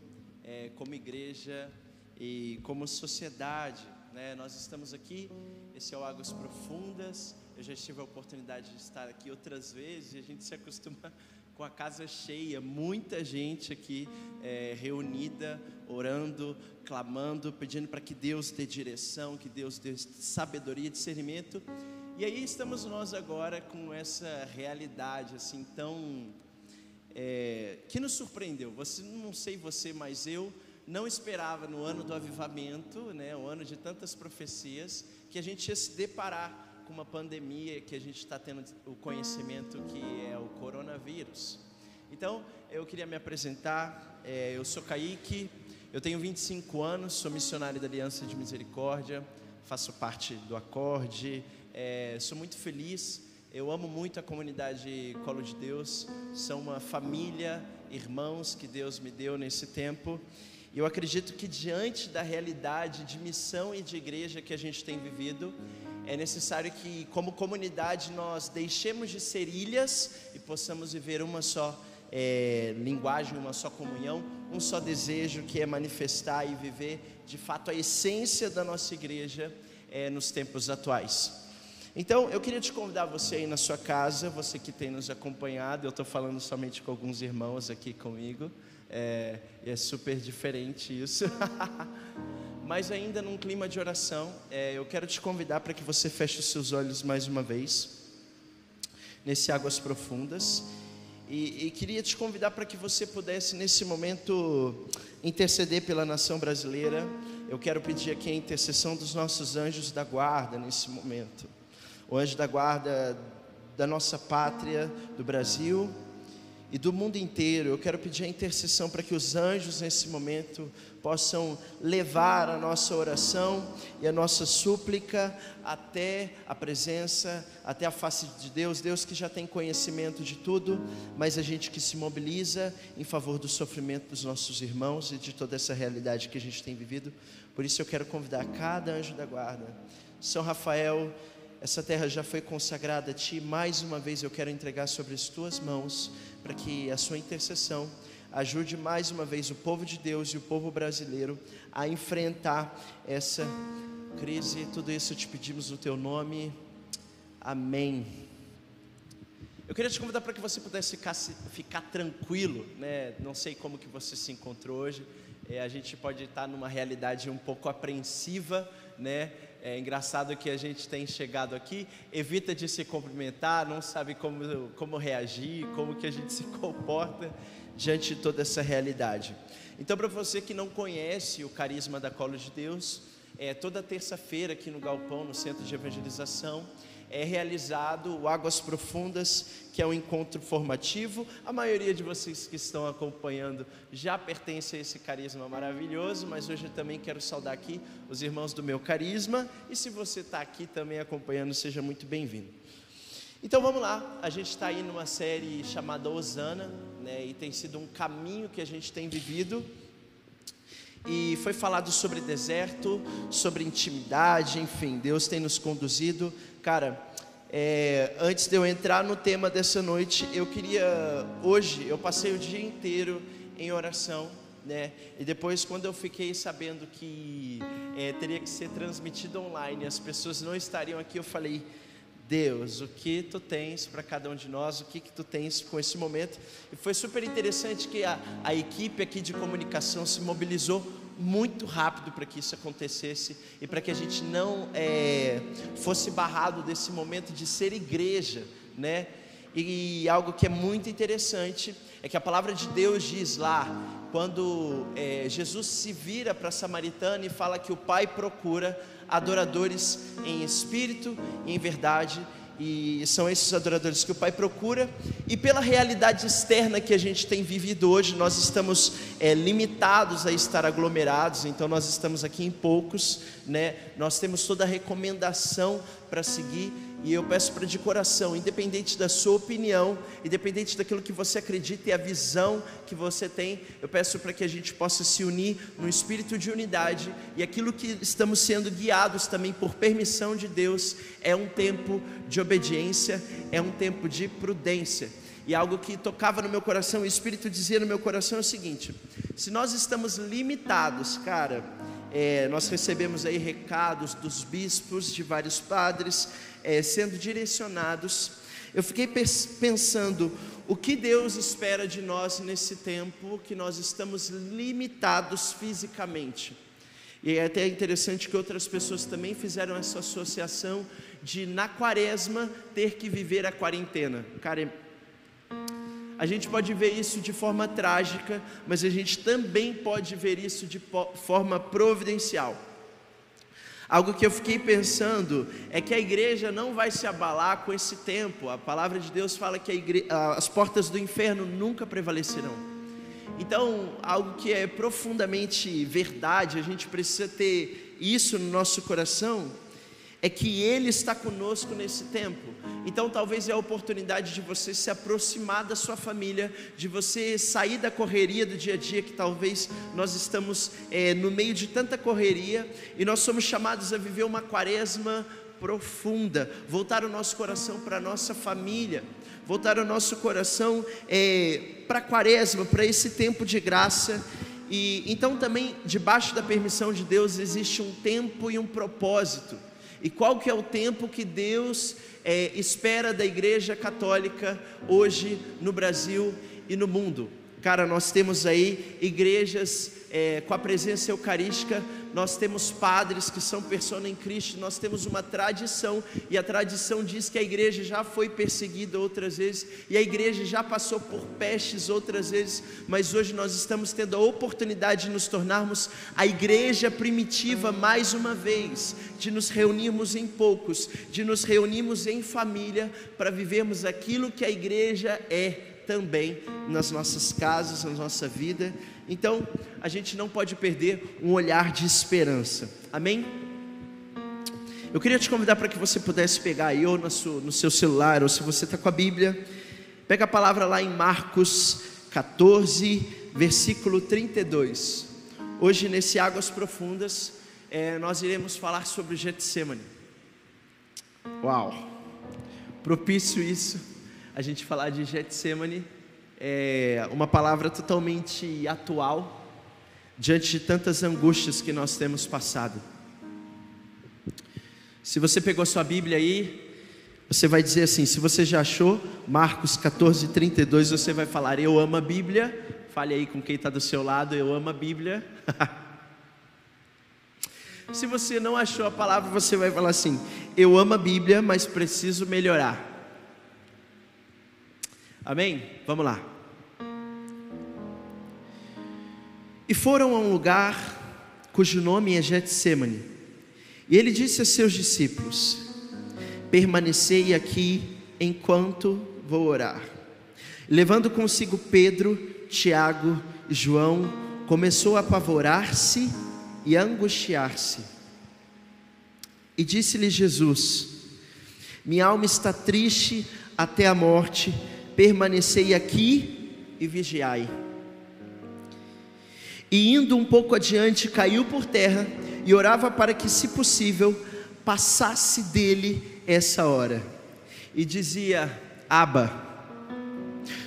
é, como igreja e como sociedade. Né? Nós estamos aqui, esse é o Águas Profundas. Eu já tive a oportunidade de estar aqui outras vezes e a gente se acostuma com a casa cheia, muita gente aqui é, reunida, orando, clamando, pedindo para que Deus dê direção, que Deus dê sabedoria, discernimento. E aí estamos nós agora com essa realidade assim tão é, que nos surpreendeu. Você não sei você, mas eu não esperava no ano do avivamento, né, o ano de tantas profecias, que a gente ia se deparar com uma pandemia que a gente está tendo o conhecimento que é o coronavírus. Então, eu queria me apresentar. É, eu sou Kaique, eu tenho 25 anos, sou missionário da Aliança de Misericórdia, faço parte do Acorde. É, sou muito feliz Eu amo muito a comunidade Colo de Deus. São uma família, irmãos que Deus me deu nesse tempo. E eu acredito que diante da realidade de missão e de igreja que a gente tem vivido, é necessário que, como comunidade, nós deixemos de ser ilhas e possamos viver uma só é, linguagem, uma só comunhão, um só desejo que é manifestar e viver de fato a essência da nossa igreja é, nos tempos atuais. Então, eu queria te convidar você aí na sua casa, você que tem nos acompanhado, eu estou falando somente com alguns irmãos aqui comigo, é, é super diferente isso. Mas ainda num clima de oração, é, eu quero te convidar para que você feche os seus olhos mais uma vez, nesse Águas Profundas, e, e queria te convidar para que você pudesse, nesse momento, interceder pela nação brasileira. Eu quero pedir aqui a intercessão dos nossos anjos da guarda nesse momento. O anjo da guarda da nossa pátria, do Brasil e do mundo inteiro. Eu quero pedir a intercessão para que os anjos nesse momento possam levar a nossa oração e a nossa súplica até a presença, até a face de Deus, Deus que já tem conhecimento de tudo, mas a gente que se mobiliza em favor do sofrimento dos nossos irmãos e de toda essa realidade que a gente tem vivido. Por isso eu quero convidar cada anjo da guarda, São Rafael, essa terra já foi consagrada a Ti, mais uma vez eu quero entregar sobre as Tuas mãos, para que a Sua intercessão ajude mais uma vez o povo de Deus e o povo brasileiro a enfrentar essa crise. Tudo isso te pedimos no Teu nome, amém. Eu queria te convidar para que você pudesse ficar, ficar tranquilo, né? Não sei como que você se encontrou hoje. É, a gente pode estar numa realidade um pouco apreensiva, né? É engraçado que a gente tem chegado aqui, evita de se cumprimentar, não sabe como, como reagir, como que a gente se comporta diante de toda essa realidade. Então, para você que não conhece o carisma da Colo de Deus, é, toda terça-feira aqui no Galpão, no Centro de Evangelização, é realizado o Águas Profundas, que é um encontro formativo. A maioria de vocês que estão acompanhando já pertence a esse carisma maravilhoso, mas hoje eu também quero saudar aqui os irmãos do meu carisma. E se você está aqui também acompanhando, seja muito bem-vindo. Então vamos lá, a gente está aí numa série chamada Osana, né, e tem sido um caminho que a gente tem vivido e foi falado sobre deserto, sobre intimidade, enfim, Deus tem nos conduzido Cara, é, antes de eu entrar no tema dessa noite, eu queria. Hoje, eu passei o dia inteiro em oração, né? E depois, quando eu fiquei sabendo que é, teria que ser transmitido online, as pessoas não estariam aqui, eu falei. Deus, o que tu tens para cada um de nós, o que, que tu tens com esse momento. E foi super interessante que a, a equipe aqui de comunicação se mobilizou muito rápido para que isso acontecesse e para que a gente não é, fosse barrado desse momento de ser igreja, né? E algo que é muito interessante é que a palavra de Deus diz lá, quando é, Jesus se vira para a samaritana e fala que o Pai procura adoradores em espírito e em verdade, e são esses adoradores que o Pai procura, e pela realidade externa que a gente tem vivido hoje, nós estamos é, limitados a estar aglomerados, então nós estamos aqui em poucos, né? nós temos toda a recomendação para seguir, e eu peço para de coração, independente da sua opinião, independente daquilo que você acredita e a visão que você tem, eu peço para que a gente possa se unir no espírito de unidade e aquilo que estamos sendo guiados também por permissão de Deus é um tempo de obediência, é um tempo de prudência. E algo que tocava no meu coração, o Espírito dizia no meu coração é o seguinte: se nós estamos limitados, cara, é, nós recebemos aí recados dos bispos, de vários padres, é, sendo direcionados. Eu fiquei pensando o que Deus espera de nós nesse tempo que nós estamos limitados fisicamente. E é até interessante que outras pessoas também fizeram essa associação de na quaresma ter que viver a quarentena. Cara, a gente pode ver isso de forma trágica, mas a gente também pode ver isso de forma providencial. Algo que eu fiquei pensando é que a igreja não vai se abalar com esse tempo. A palavra de Deus fala que igreja, as portas do inferno nunca prevalecerão. Então, algo que é profundamente verdade, a gente precisa ter isso no nosso coração, é que Ele está conosco nesse tempo. Então, talvez é a oportunidade de você se aproximar da sua família, de você sair da correria do dia a dia, que talvez nós estamos é, no meio de tanta correria, e nós somos chamados a viver uma quaresma profunda, voltar o nosso coração para a nossa família, voltar o nosso coração é, para a quaresma, para esse tempo de graça. E então também debaixo da permissão de Deus existe um tempo e um propósito. E qual que é o tempo que Deus é, espera da Igreja Católica hoje no Brasil e no mundo? Cara, nós temos aí igrejas é, com a presença eucarística, nós temos padres que são persona em Cristo, nós temos uma tradição, e a tradição diz que a igreja já foi perseguida outras vezes, e a igreja já passou por pestes outras vezes, mas hoje nós estamos tendo a oportunidade de nos tornarmos a igreja primitiva mais uma vez, de nos reunirmos em poucos, de nos reunirmos em família para vivermos aquilo que a igreja é também nas nossas casas, na nossa vida. Então, a gente não pode perder um olhar de esperança. Amém? Eu queria te convidar para que você pudesse pegar aí, ou no seu, no seu celular, ou se você está com a Bíblia, pega a palavra lá em Marcos 14, versículo 32. Hoje, nesse Águas Profundas, é, nós iremos falar sobre Getsemane. Uau! Propício isso, a gente falar de Getsemane, é uma palavra totalmente atual, diante de tantas angústias que nós temos passado. Se você pegou sua Bíblia aí, você vai dizer assim: se você já achou Marcos 14, 32, você vai falar, Eu amo a Bíblia. Fale aí com quem está do seu lado, Eu amo a Bíblia. se você não achou a palavra, você vai falar assim: Eu amo a Bíblia, mas preciso melhorar. Amém? Vamos lá. E foram a um lugar cujo nome é Getsemane. E ele disse a seus discípulos: Permanecei aqui enquanto vou orar. Levando consigo Pedro, Tiago e João, começou a apavorar-se e a angustiar-se. E disse-lhe Jesus: Minha alma está triste até a morte, permanecei aqui e vigiai. E indo um pouco adiante, caiu por terra e orava para que, se possível, passasse dele essa hora. E dizia: Aba,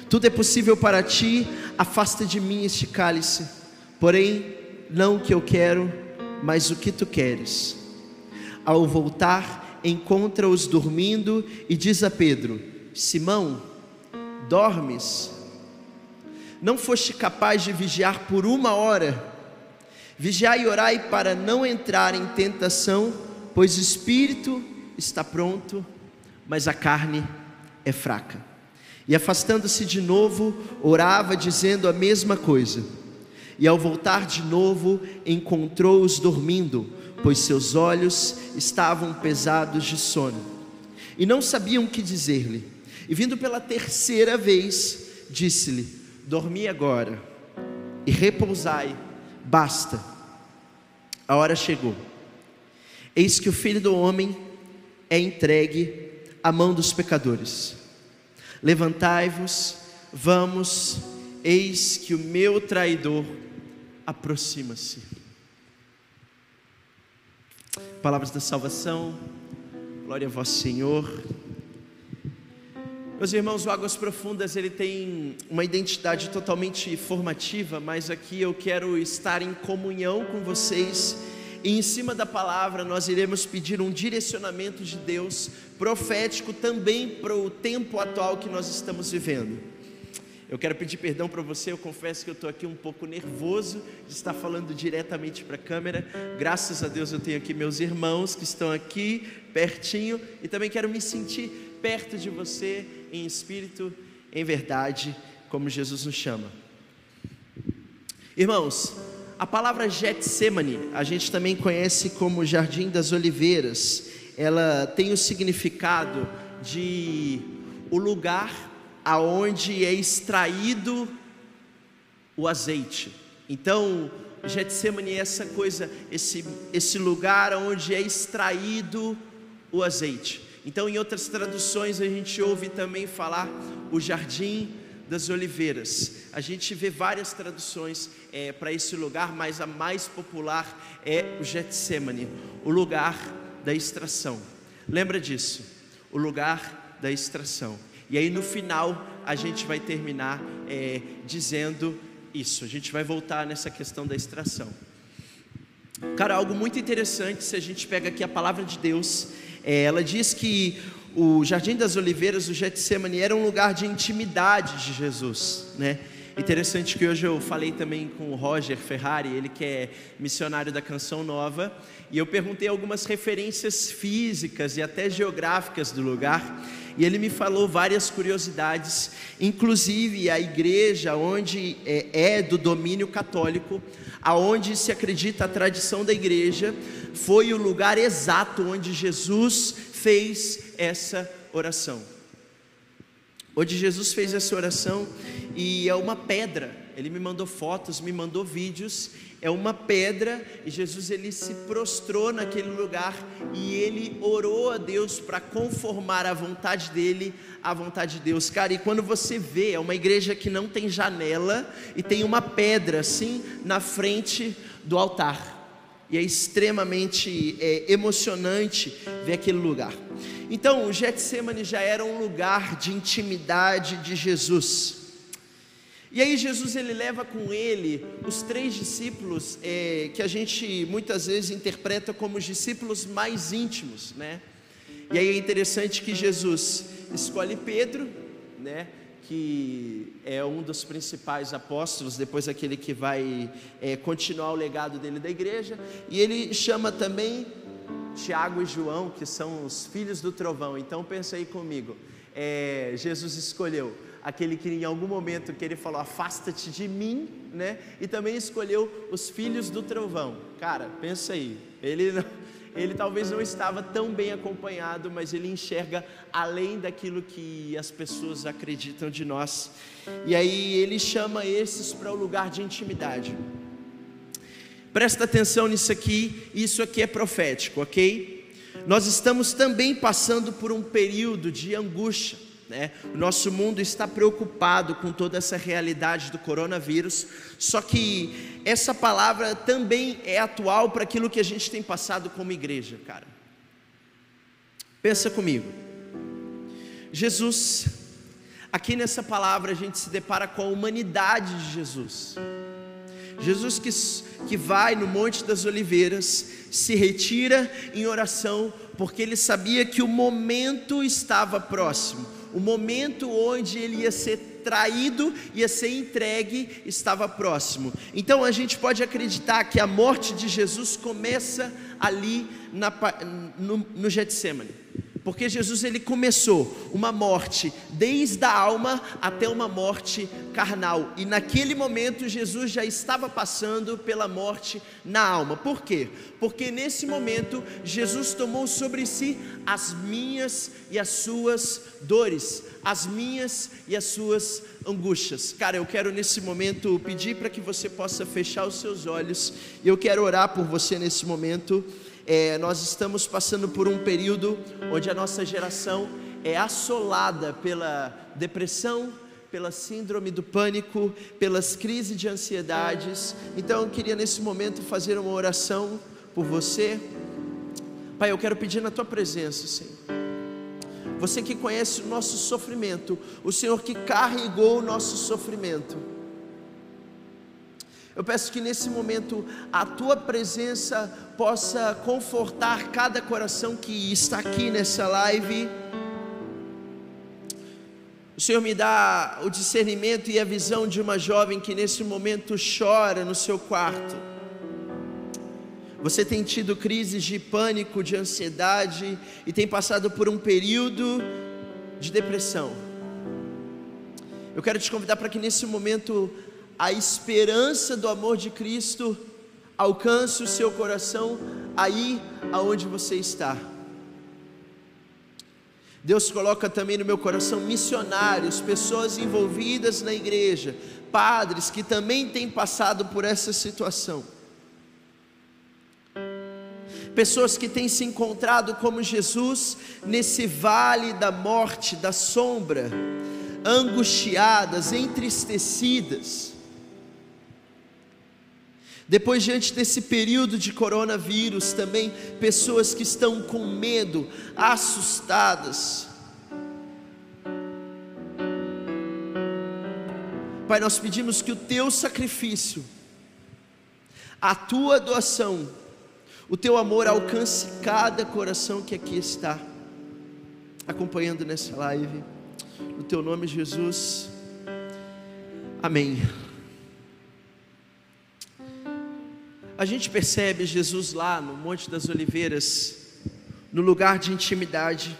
tudo é possível para ti, afasta de mim este cálice, porém, não o que eu quero, mas o que tu queres. Ao voltar, encontra-os dormindo e diz a Pedro: Simão, dormes? não foste capaz de vigiar por uma hora, vigiai e orai para não entrar em tentação, pois o espírito está pronto, mas a carne é fraca. E afastando-se de novo, orava dizendo a mesma coisa. E ao voltar de novo, encontrou-os dormindo, pois seus olhos estavam pesados de sono. E não sabiam o que dizer-lhe. E vindo pela terceira vez, disse-lhe: dormi agora e repousai, basta, a hora chegou. Eis que o filho do homem é entregue à mão dos pecadores. Levantai-vos, vamos, eis que o meu traidor aproxima-se. Palavras da salvação, glória a vós, Senhor. Meus irmãos, o Águas Profundas ele tem uma identidade totalmente formativa, mas aqui eu quero estar em comunhão com vocês e em cima da palavra nós iremos pedir um direcionamento de Deus profético também para o tempo atual que nós estamos vivendo. Eu quero pedir perdão para você, eu confesso que eu estou aqui um pouco nervoso de estar falando diretamente para a câmera. Graças a Deus eu tenho aqui meus irmãos que estão aqui pertinho e também quero me sentir perto de você em espírito, em verdade, como Jesus nos chama. Irmãos, a palavra Getsemane, a gente também conhece como Jardim das Oliveiras. Ela tem o significado de o lugar aonde é extraído o azeite. Então, Getsemane é essa coisa, esse, esse lugar onde é extraído o azeite. Então, em outras traduções, a gente ouve também falar o jardim das oliveiras. A gente vê várias traduções é, para esse lugar, mas a mais popular é o Getsemane, o lugar da extração. Lembra disso? O lugar da extração. E aí no final a gente vai terminar é, dizendo isso. A gente vai voltar nessa questão da extração. Cara, algo muito interessante se a gente pega aqui a palavra de Deus, é, ela diz que o Jardim das Oliveiras, o Getsemane, era um lugar de intimidade de Jesus, né? Interessante que hoje eu falei também com o Roger Ferrari, ele que é missionário da Canção Nova, e eu perguntei algumas referências físicas e até geográficas do lugar, e ele me falou várias curiosidades, inclusive a igreja onde é, é do domínio católico, aonde se acredita a tradição da igreja, foi o lugar exato onde Jesus fez essa oração. Onde Jesus fez essa oração e é uma pedra. Ele me mandou fotos, me mandou vídeos. É uma pedra e Jesus ele se prostrou naquele lugar e ele orou a Deus para conformar a vontade dele à vontade de Deus. Cara, e quando você vê, é uma igreja que não tem janela e tem uma pedra assim na frente do altar e é extremamente é, emocionante ver aquele lugar. Então, o Getsemane já era um lugar de intimidade de Jesus. E aí Jesus ele leva com ele os três discípulos é, que a gente muitas vezes interpreta como os discípulos mais íntimos, né? E aí é interessante que Jesus escolhe Pedro, né? Que é um dos principais apóstolos, depois aquele que vai é, continuar o legado dele da igreja, e ele chama também Tiago e João, que são os filhos do trovão. Então pensa aí comigo, é, Jesus escolheu aquele que em algum momento que ele falou afasta-te de mim, né? E também escolheu os filhos do trovão. Cara, pensa aí, ele não ele talvez não estava tão bem acompanhado, mas ele enxerga além daquilo que as pessoas acreditam de nós. E aí ele chama esses para o lugar de intimidade. Presta atenção nisso aqui, isso aqui é profético, ok? Nós estamos também passando por um período de angústia né? O nosso mundo está preocupado com toda essa realidade do coronavírus, só que essa palavra também é atual para aquilo que a gente tem passado como igreja, cara. Pensa comigo. Jesus, aqui nessa palavra a gente se depara com a humanidade de Jesus. Jesus que, que vai no Monte das Oliveiras, se retira em oração, porque ele sabia que o momento estava próximo o momento onde ele ia ser traído, ia ser entregue, estava próximo. Então a gente pode acreditar que a morte de Jesus começa ali na, no, no Getsemane. Porque Jesus ele começou uma morte desde a alma até uma morte carnal. E naquele momento Jesus já estava passando pela morte na alma. Por quê? Porque nesse momento Jesus tomou sobre si as minhas e as suas dores, as minhas e as suas angústias. Cara, eu quero nesse momento pedir para que você possa fechar os seus olhos. E eu quero orar por você nesse momento é, nós estamos passando por um período onde a nossa geração é assolada pela depressão, pela síndrome do pânico, pelas crises de ansiedades. Então eu queria nesse momento fazer uma oração por você. Pai, eu quero pedir na tua presença, Senhor. Você que conhece o nosso sofrimento, o Senhor que carregou o nosso sofrimento. Eu peço que nesse momento a tua presença possa confortar cada coração que está aqui nessa live. O Senhor me dá o discernimento e a visão de uma jovem que nesse momento chora no seu quarto. Você tem tido crises de pânico, de ansiedade e tem passado por um período de depressão. Eu quero te convidar para que nesse momento a esperança do amor de Cristo alcance o seu coração aí aonde você está. Deus coloca também no meu coração missionários, pessoas envolvidas na igreja, padres que também têm passado por essa situação. pessoas que têm se encontrado como Jesus nesse vale da morte, da sombra, angustiadas, entristecidas. Depois, diante desse período de coronavírus, também pessoas que estão com medo, assustadas. Pai, nós pedimos que o teu sacrifício, a tua doação, o teu amor alcance cada coração que aqui está acompanhando nessa live. No teu nome, Jesus. Amém. A gente percebe Jesus lá no Monte das Oliveiras, no lugar de intimidade,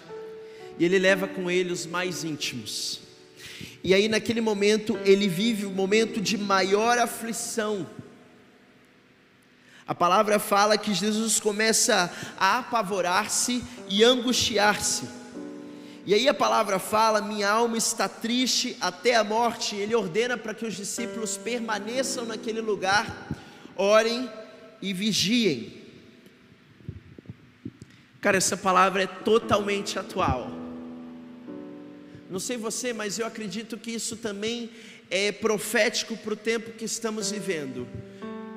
e ele leva com ele os mais íntimos. E aí, naquele momento, ele vive o momento de maior aflição a palavra fala que Jesus começa a apavorar-se e angustiar-se. E aí a palavra fala: minha alma está triste até a morte. Ele ordena para que os discípulos permaneçam naquele lugar, orem e vigiem. Cara, essa palavra é totalmente atual. Não sei você, mas eu acredito que isso também é profético para o tempo que estamos vivendo.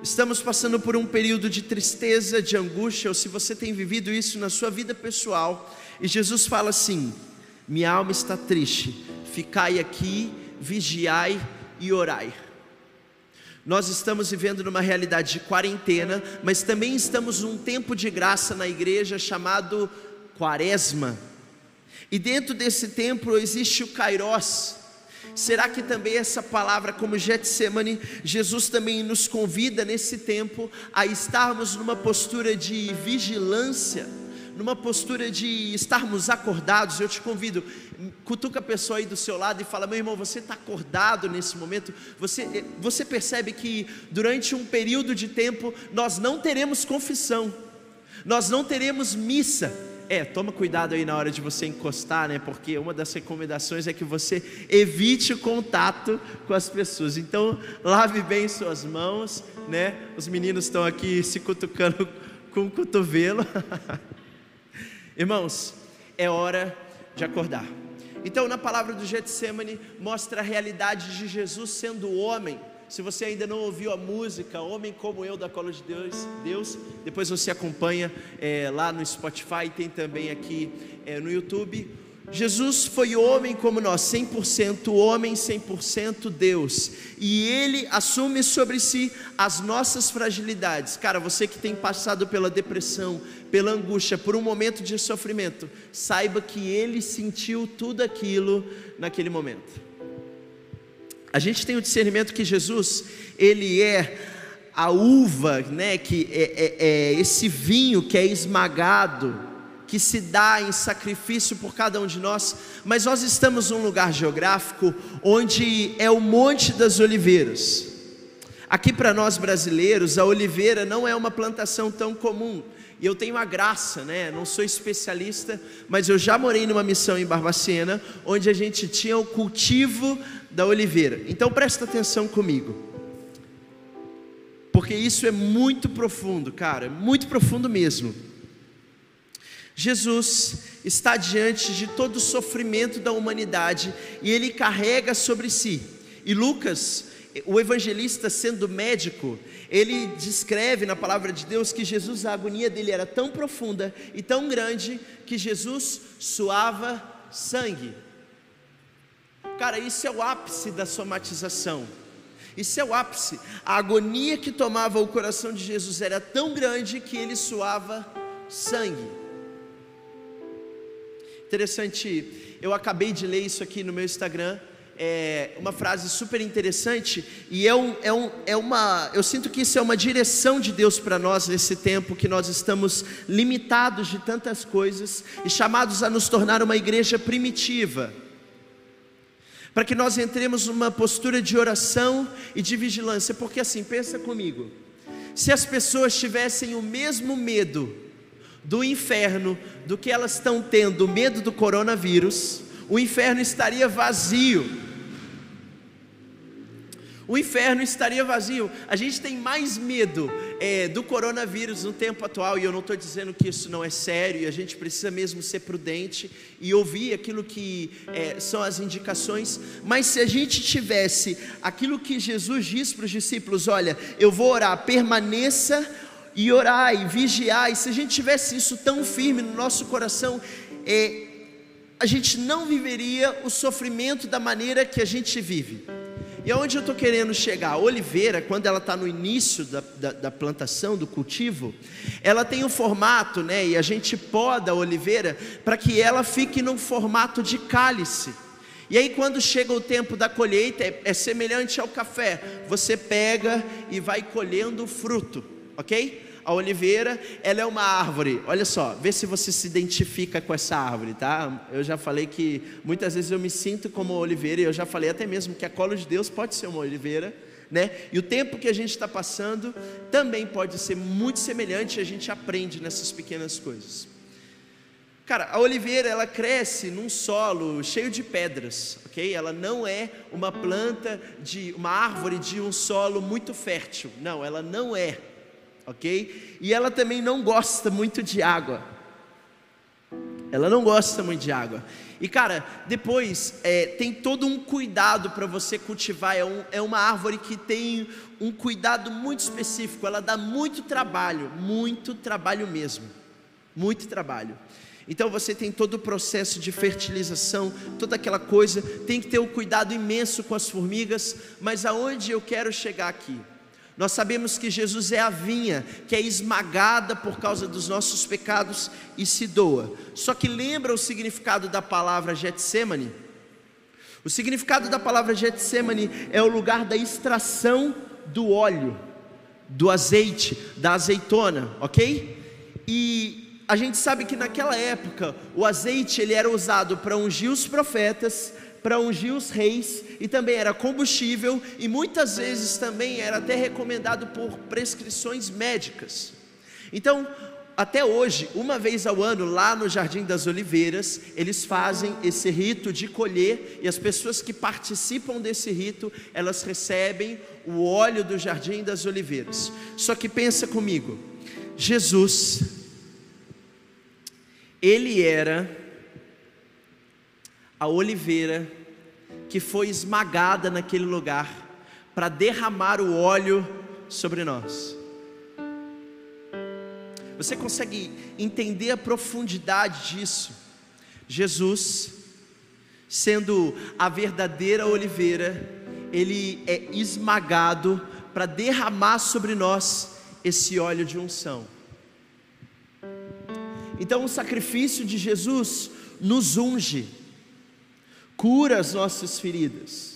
Estamos passando por um período de tristeza, de angústia, ou se você tem vivido isso na sua vida pessoal, e Jesus fala assim: Minha alma está triste, ficai aqui, vigiai e orai. Nós estamos vivendo numa realidade de quarentena, mas também estamos num tempo de graça na igreja chamado Quaresma. E dentro desse tempo existe o Kairos, Será que também essa palavra, como Getsemane, Jesus também nos convida nesse tempo a estarmos numa postura de vigilância, numa postura de estarmos acordados? Eu te convido, cutuca a pessoa aí do seu lado e fala: meu irmão, você está acordado nesse momento? Você, eh, você percebe que durante um período de tempo nós não teremos confissão, nós não teremos missa é, toma cuidado aí na hora de você encostar, né? Porque uma das recomendações é que você evite o contato com as pessoas. Então, lave bem suas mãos, né? Os meninos estão aqui se cutucando com o cotovelo. Irmãos, é hora de acordar. Então, na palavra do Getsemane, mostra a realidade de Jesus sendo homem se você ainda não ouviu a música Homem Como Eu da Cola de Deus, Deus depois você acompanha é, lá no Spotify, tem também aqui é, no YouTube. Jesus foi homem como nós, 100% homem, 100% Deus, e ele assume sobre si as nossas fragilidades. Cara, você que tem passado pela depressão, pela angústia, por um momento de sofrimento, saiba que ele sentiu tudo aquilo naquele momento. A gente tem o discernimento que Jesus, ele é a uva, né, que é, é, é esse vinho que é esmagado, que se dá em sacrifício por cada um de nós, mas nós estamos num lugar geográfico onde é o Monte das Oliveiras. Aqui para nós brasileiros, a oliveira não é uma plantação tão comum. E eu tenho a graça, né? Não sou especialista, mas eu já morei numa missão em Barbacena, onde a gente tinha o cultivo da oliveira. Então presta atenção comigo. Porque isso é muito profundo, cara, muito profundo mesmo. Jesus está diante de todo o sofrimento da humanidade e ele carrega sobre si. E Lucas, o evangelista sendo médico, ele descreve na palavra de Deus que Jesus, a agonia dele era tão profunda e tão grande que Jesus suava sangue. Cara, isso é o ápice da somatização. Isso é o ápice. A agonia que tomava o coração de Jesus era tão grande que ele suava sangue. Interessante, eu acabei de ler isso aqui no meu Instagram. É uma frase super interessante e é, um, é, um, é uma. Eu sinto que isso é uma direção de Deus para nós nesse tempo que nós estamos limitados de tantas coisas e chamados a nos tornar uma igreja primitiva para que nós entremos numa postura de oração e de vigilância, porque assim, pensa comigo, se as pessoas tivessem o mesmo medo do inferno do que elas estão tendo, medo do coronavírus, o inferno estaria vazio. O inferno estaria vazio. A gente tem mais medo é, do coronavírus no tempo atual, e eu não estou dizendo que isso não é sério, e a gente precisa mesmo ser prudente e ouvir aquilo que é, são as indicações, mas se a gente tivesse aquilo que Jesus disse para os discípulos: olha, eu vou orar, permaneça e orar vigiar, e se a gente tivesse isso tão firme no nosso coração, é, a gente não viveria o sofrimento da maneira que a gente vive. E aonde eu estou querendo chegar? A oliveira, quando ela está no início da, da, da, plantação, do cultivo, ela tem um formato, né? E a gente poda a oliveira para que ela fique num formato de cálice. E aí, quando chega o tempo da colheita, é, é semelhante ao café. Você pega e vai colhendo o fruto, ok? A oliveira, ela é uma árvore. Olha só, vê se você se identifica com essa árvore, tá? Eu já falei que muitas vezes eu me sinto como oliveira, e eu já falei até mesmo que a cola de Deus pode ser uma oliveira, né? E o tempo que a gente está passando também pode ser muito semelhante, a gente aprende nessas pequenas coisas. Cara, a oliveira ela cresce num solo cheio de pedras, ok? Ela não é uma planta de uma árvore de um solo muito fértil. Não, ela não é ok? E ela também não gosta muito de água. Ela não gosta muito de água. E cara, depois é, tem todo um cuidado para você cultivar. É, um, é uma árvore que tem um cuidado muito específico. Ela dá muito trabalho, muito trabalho mesmo. Muito trabalho. Então você tem todo o processo de fertilização, toda aquela coisa, tem que ter um cuidado imenso com as formigas, mas aonde eu quero chegar aqui? Nós sabemos que Jesus é a vinha que é esmagada por causa dos nossos pecados e se doa. Só que lembra o significado da palavra Getsemane? O significado da palavra Getsemane é o lugar da extração do óleo, do azeite, da azeitona, ok? E a gente sabe que naquela época o azeite ele era usado para ungir os profetas, para ungir os reis e também era combustível e muitas vezes também era até recomendado por prescrições médicas. Então, até hoje, uma vez ao ano, lá no Jardim das Oliveiras, eles fazem esse rito de colher e as pessoas que participam desse rito, elas recebem o óleo do Jardim das Oliveiras. Só que pensa comigo, Jesus, ele era a oliveira que foi esmagada naquele lugar para derramar o óleo sobre nós. Você consegue entender a profundidade disso? Jesus, sendo a verdadeira oliveira, ele é esmagado para derramar sobre nós esse óleo de unção. Então, o sacrifício de Jesus nos unge cura as nossas feridas.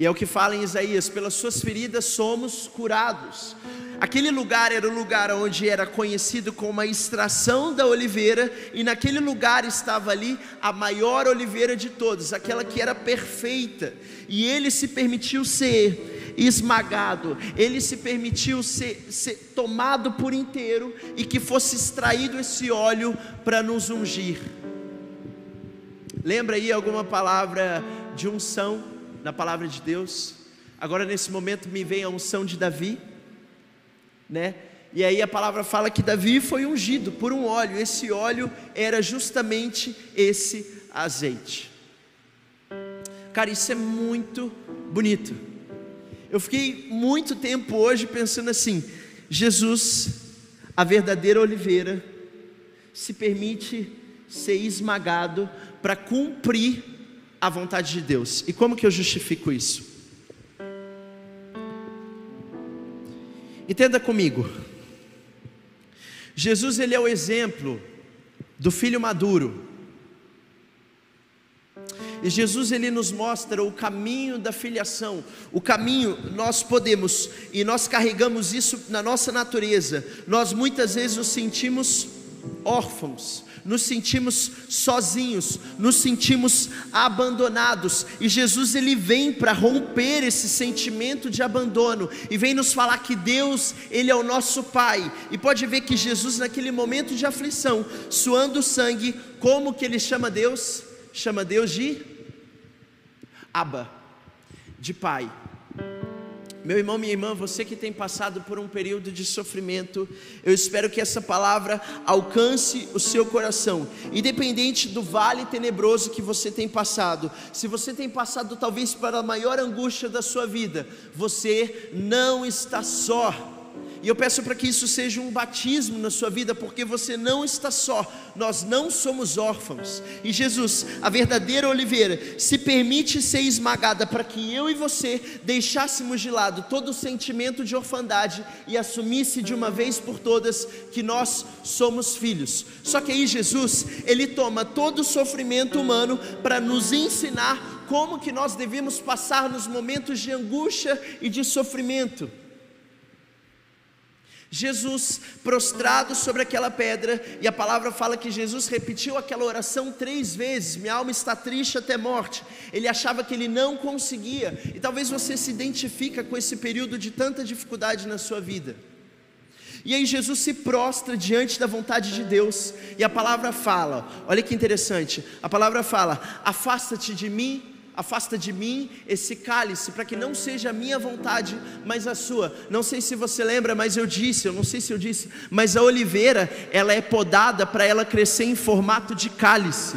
E é o que fala em Isaías: pelas suas feridas somos curados. Aquele lugar era o lugar onde era conhecido como a extração da oliveira, e naquele lugar estava ali a maior oliveira de todas, aquela que era perfeita, e ele se permitiu ser esmagado, ele se permitiu ser, ser tomado por inteiro e que fosse extraído esse óleo para nos ungir. Lembra aí alguma palavra de unção na palavra de Deus? Agora nesse momento me vem a unção de Davi, né? E aí a palavra fala que Davi foi ungido por um óleo. Esse óleo era justamente esse azeite. Cara, isso é muito bonito. Eu fiquei muito tempo hoje pensando assim: Jesus, a verdadeira oliveira, se permite ser esmagado para cumprir a vontade de Deus. E como que eu justifico isso? Entenda comigo. Jesus ele é o exemplo do filho maduro. E Jesus ele nos mostra o caminho da filiação. O caminho nós podemos e nós carregamos isso na nossa natureza. Nós muitas vezes nos sentimos órfãos nos sentimos sozinhos, nos sentimos abandonados, e Jesus ele vem para romper esse sentimento de abandono e vem nos falar que Deus, ele é o nosso Pai. E pode ver que Jesus naquele momento de aflição, suando sangue, como que ele chama Deus? Chama Deus de Abba, de Pai. Meu irmão, minha irmã, você que tem passado por um período de sofrimento, eu espero que essa palavra alcance o seu coração, independente do vale tenebroso que você tem passado. Se você tem passado talvez para a maior angústia da sua vida, você não está só. E eu peço para que isso seja um batismo na sua vida, porque você não está só, nós não somos órfãos. E Jesus, a verdadeira oliveira, se permite ser esmagada para que eu e você deixássemos de lado todo o sentimento de orfandade e assumisse de uma vez por todas que nós somos filhos. Só que aí Jesus, ele toma todo o sofrimento humano para nos ensinar como que nós devemos passar nos momentos de angústia e de sofrimento. Jesus prostrado sobre aquela pedra, e a palavra fala que Jesus repetiu aquela oração três vezes: Minha alma está triste até morte. Ele achava que ele não conseguia, e talvez você se identifica com esse período de tanta dificuldade na sua vida. E aí Jesus se prostra diante da vontade de Deus, e a palavra fala: olha que interessante, a palavra fala: Afasta-te de mim, afasta de mim esse cálice, para que não seja a minha vontade, mas a sua. Não sei se você lembra, mas eu disse, eu não sei se eu disse, mas a oliveira, ela é podada para ela crescer em formato de cálice.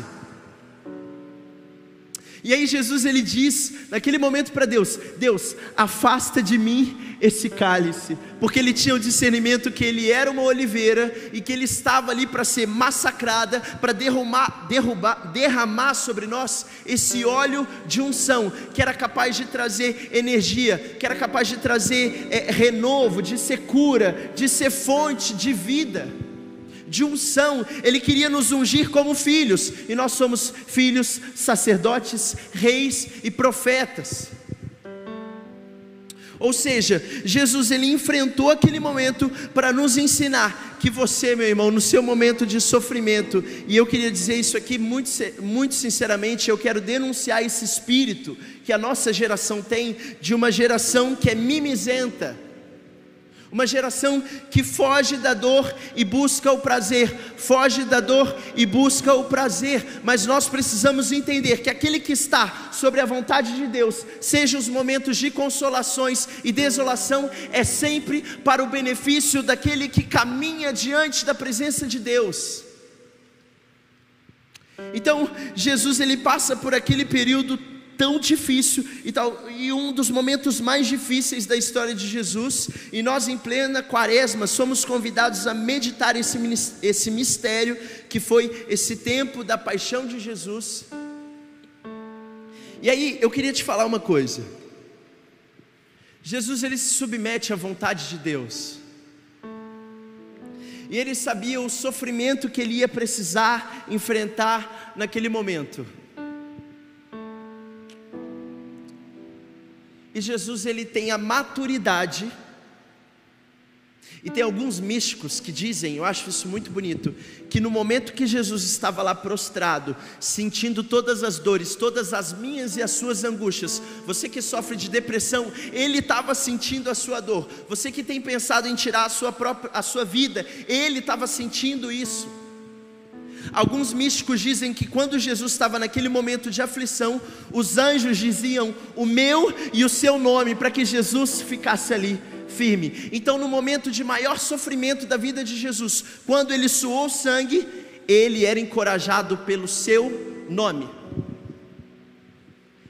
E aí Jesus ele diz naquele momento para Deus: Deus, afasta de mim esse cálice, porque ele tinha o discernimento que ele era uma oliveira e que ele estava ali para ser massacrada, para derramar, derrubar, derramar sobre nós esse óleo de unção que era capaz de trazer energia, que era capaz de trazer é, renovo, de ser cura, de ser fonte de vida de unção, Ele queria nos ungir como filhos, e nós somos filhos, sacerdotes, reis e profetas. Ou seja, Jesus ele enfrentou aquele momento para nos ensinar que você, meu irmão, no seu momento de sofrimento, e eu queria dizer isso aqui muito, muito sinceramente, eu quero denunciar esse espírito que a nossa geração tem, de uma geração que é mimizenta uma geração que foge da dor e busca o prazer, foge da dor e busca o prazer, mas nós precisamos entender que aquele que está sobre a vontade de Deus, seja os momentos de consolações e desolação, é sempre para o benefício daquele que caminha diante da presença de Deus. Então, Jesus ele passa por aquele período tão difícil e, tal, e um dos momentos mais difíceis da história de Jesus, e nós em plena quaresma somos convidados a meditar esse, esse mistério que foi esse tempo da paixão de Jesus. E aí eu queria te falar uma coisa. Jesus ele se submete à vontade de Deus. E ele sabia o sofrimento que ele ia precisar enfrentar naquele momento. E Jesus ele tem a maturidade. E tem alguns místicos que dizem, eu acho isso muito bonito, que no momento que Jesus estava lá prostrado, sentindo todas as dores, todas as minhas e as suas angústias, você que sofre de depressão, ele estava sentindo a sua dor. Você que tem pensado em tirar a sua própria a sua vida, ele estava sentindo isso. Alguns místicos dizem que quando Jesus estava naquele momento de aflição, os anjos diziam o meu e o seu nome para que Jesus ficasse ali firme. Então, no momento de maior sofrimento da vida de Jesus, quando ele suou sangue, ele era encorajado pelo seu nome.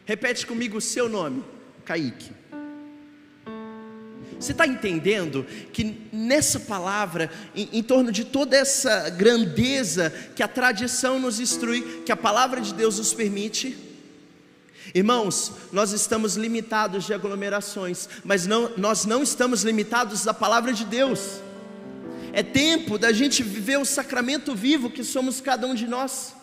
Repete comigo o seu nome, Kaique. Você está entendendo que nessa palavra, em, em, torno de toda essa grandeza que a tradição nos instrui, que a palavra de Deus nos permite? Irmãos, nós estamos limitados de aglomerações, mas não, nós não estamos limitados da palavra de Deus. É tempo da gente viver o sacramento vivo que somos cada um de nós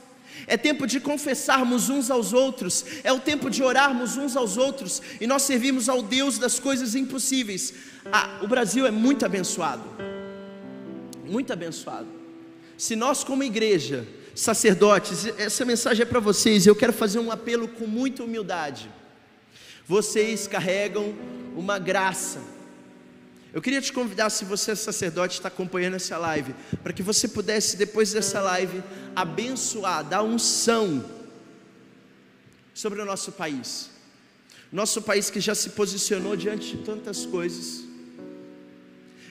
é tempo de confessarmos uns aos outros, é o tempo de orarmos uns aos outros e nós servimos ao Deus das coisas impossíveis. Ah, o Brasil é muito abençoado, muito abençoado. Se nós, como igreja, sacerdotes, essa mensagem é para vocês, eu quero fazer um apelo com muita humildade. Vocês carregam uma graça eu queria te convidar, se você é sacerdote, está acompanhando essa live, para que você pudesse, depois dessa live, abençoar, dar unção sobre o nosso país. Nosso país que já se posicionou diante de tantas coisas.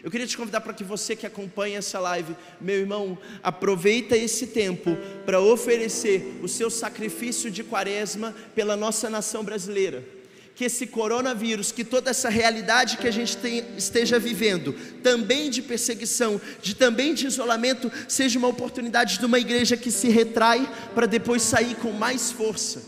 Eu queria te convidar para que você que acompanha essa live, meu irmão, aproveita esse tempo para oferecer o seu sacrifício de quaresma pela nossa nação brasileira. Que esse coronavírus, que toda essa realidade que a gente tem, esteja vivendo, também de perseguição, de também de isolamento, seja uma oportunidade de uma igreja que se retrai para depois sair com mais força.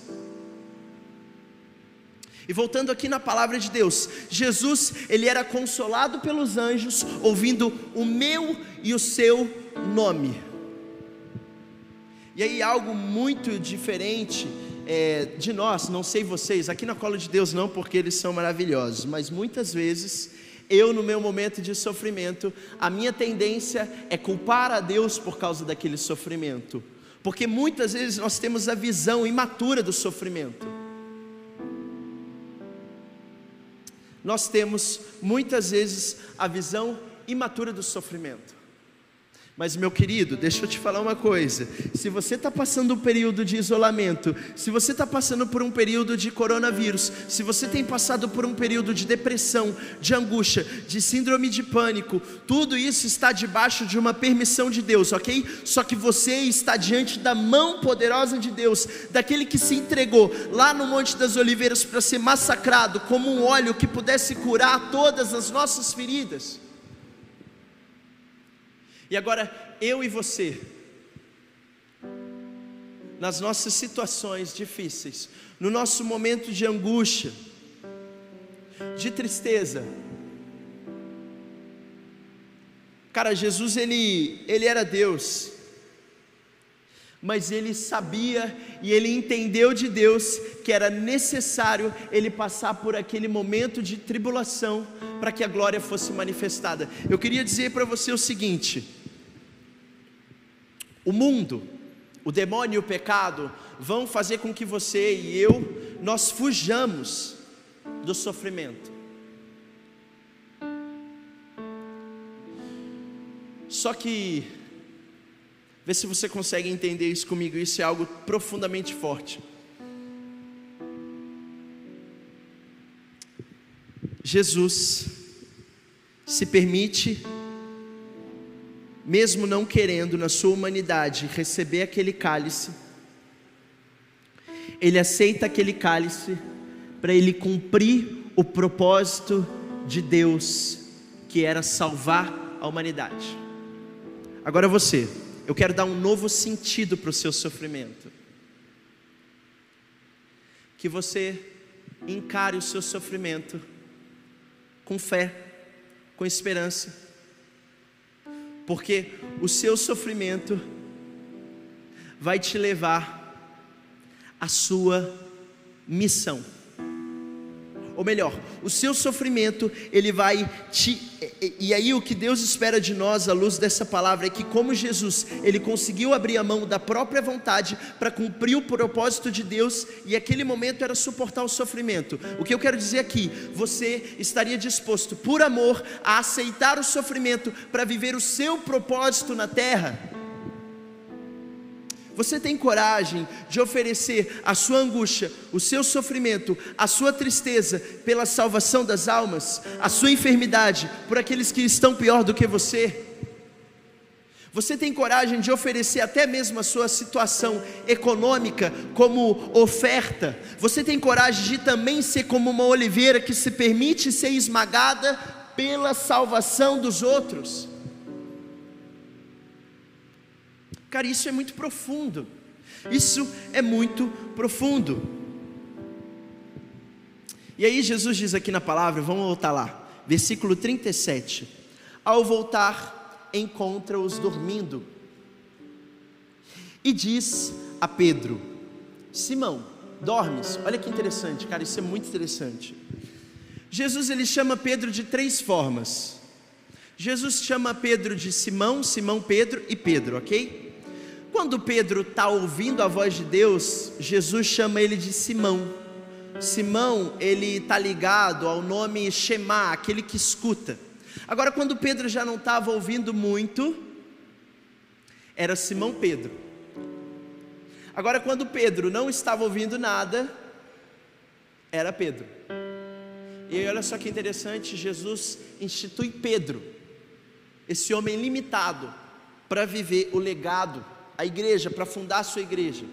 E voltando aqui na palavra de Deus, Jesus, ele era consolado pelos anjos, ouvindo o meu e o seu nome. E aí, algo muito diferente é, de nós, não sei vocês, aqui na cola de Deus não, porque eles são maravilhosos, mas muitas vezes, eu no meu momento de sofrimento, a minha tendência é culpar a Deus por causa daquele sofrimento, porque muitas vezes nós temos a visão imatura do sofrimento. nós temos muitas vezes a visão imatura do sofrimento. Mas, meu querido, deixa eu te falar uma coisa: se você está passando um período de isolamento, se você está passando por um período de coronavírus, se você tem passado por um período de depressão, de angústia, de síndrome de pânico, tudo isso está debaixo de uma permissão de Deus, ok? Só que você está diante da mão poderosa de Deus, daquele que se entregou lá no Monte das Oliveiras para ser massacrado como um óleo que pudesse curar todas as nossas feridas. E agora, eu e você, nas nossas situações difíceis, no nosso momento de angústia, de tristeza, cara, Jesus ele, ele era Deus, mas ele sabia e ele entendeu de Deus que era necessário ele passar por aquele momento de tribulação para que a glória fosse manifestada. Eu queria dizer para você o seguinte: o mundo, o demônio e o pecado vão fazer com que você e eu nós fujamos do sofrimento. Só que vê se você consegue entender isso comigo, isso é algo profundamente forte. Jesus se permite mesmo não querendo na sua humanidade receber aquele cálice, ele aceita aquele cálice para ele cumprir o propósito de Deus, que era salvar a humanidade. Agora você, eu quero dar um novo sentido para o seu sofrimento. Que você encare o seu sofrimento com fé, com esperança porque o seu sofrimento vai te levar à sua missão ou melhor, o seu sofrimento, ele vai te. E aí, o que Deus espera de nós, à luz dessa palavra, é que, como Jesus, ele conseguiu abrir a mão da própria vontade para cumprir o propósito de Deus, e aquele momento era suportar o sofrimento. O que eu quero dizer aqui, você estaria disposto, por amor, a aceitar o sofrimento para viver o seu propósito na terra? Você tem coragem de oferecer a sua angústia, o seu sofrimento, a sua tristeza pela salvação das almas, a sua enfermidade por aqueles que estão pior do que você? Você tem coragem de oferecer até mesmo a sua situação econômica como oferta? Você tem coragem de também ser como uma oliveira que se permite ser esmagada pela salvação dos outros? Cara, isso é muito profundo. Isso é muito profundo. E aí Jesus diz aqui na palavra, vamos voltar lá, versículo 37. Ao voltar, encontra-os dormindo. E diz a Pedro: Simão, dormes? Olha que interessante, cara, isso é muito interessante. Jesus ele chama Pedro de três formas. Jesus chama Pedro de Simão, Simão Pedro e Pedro, ok? Quando Pedro está ouvindo a voz de Deus, Jesus chama ele de Simão. Simão, ele está ligado ao nome Shema, aquele que escuta. Agora, quando Pedro já não estava ouvindo muito, era Simão Pedro. Agora, quando Pedro não estava ouvindo nada, era Pedro. E olha só que interessante, Jesus institui Pedro, esse homem limitado, para viver o legado, a igreja, para fundar a sua igreja.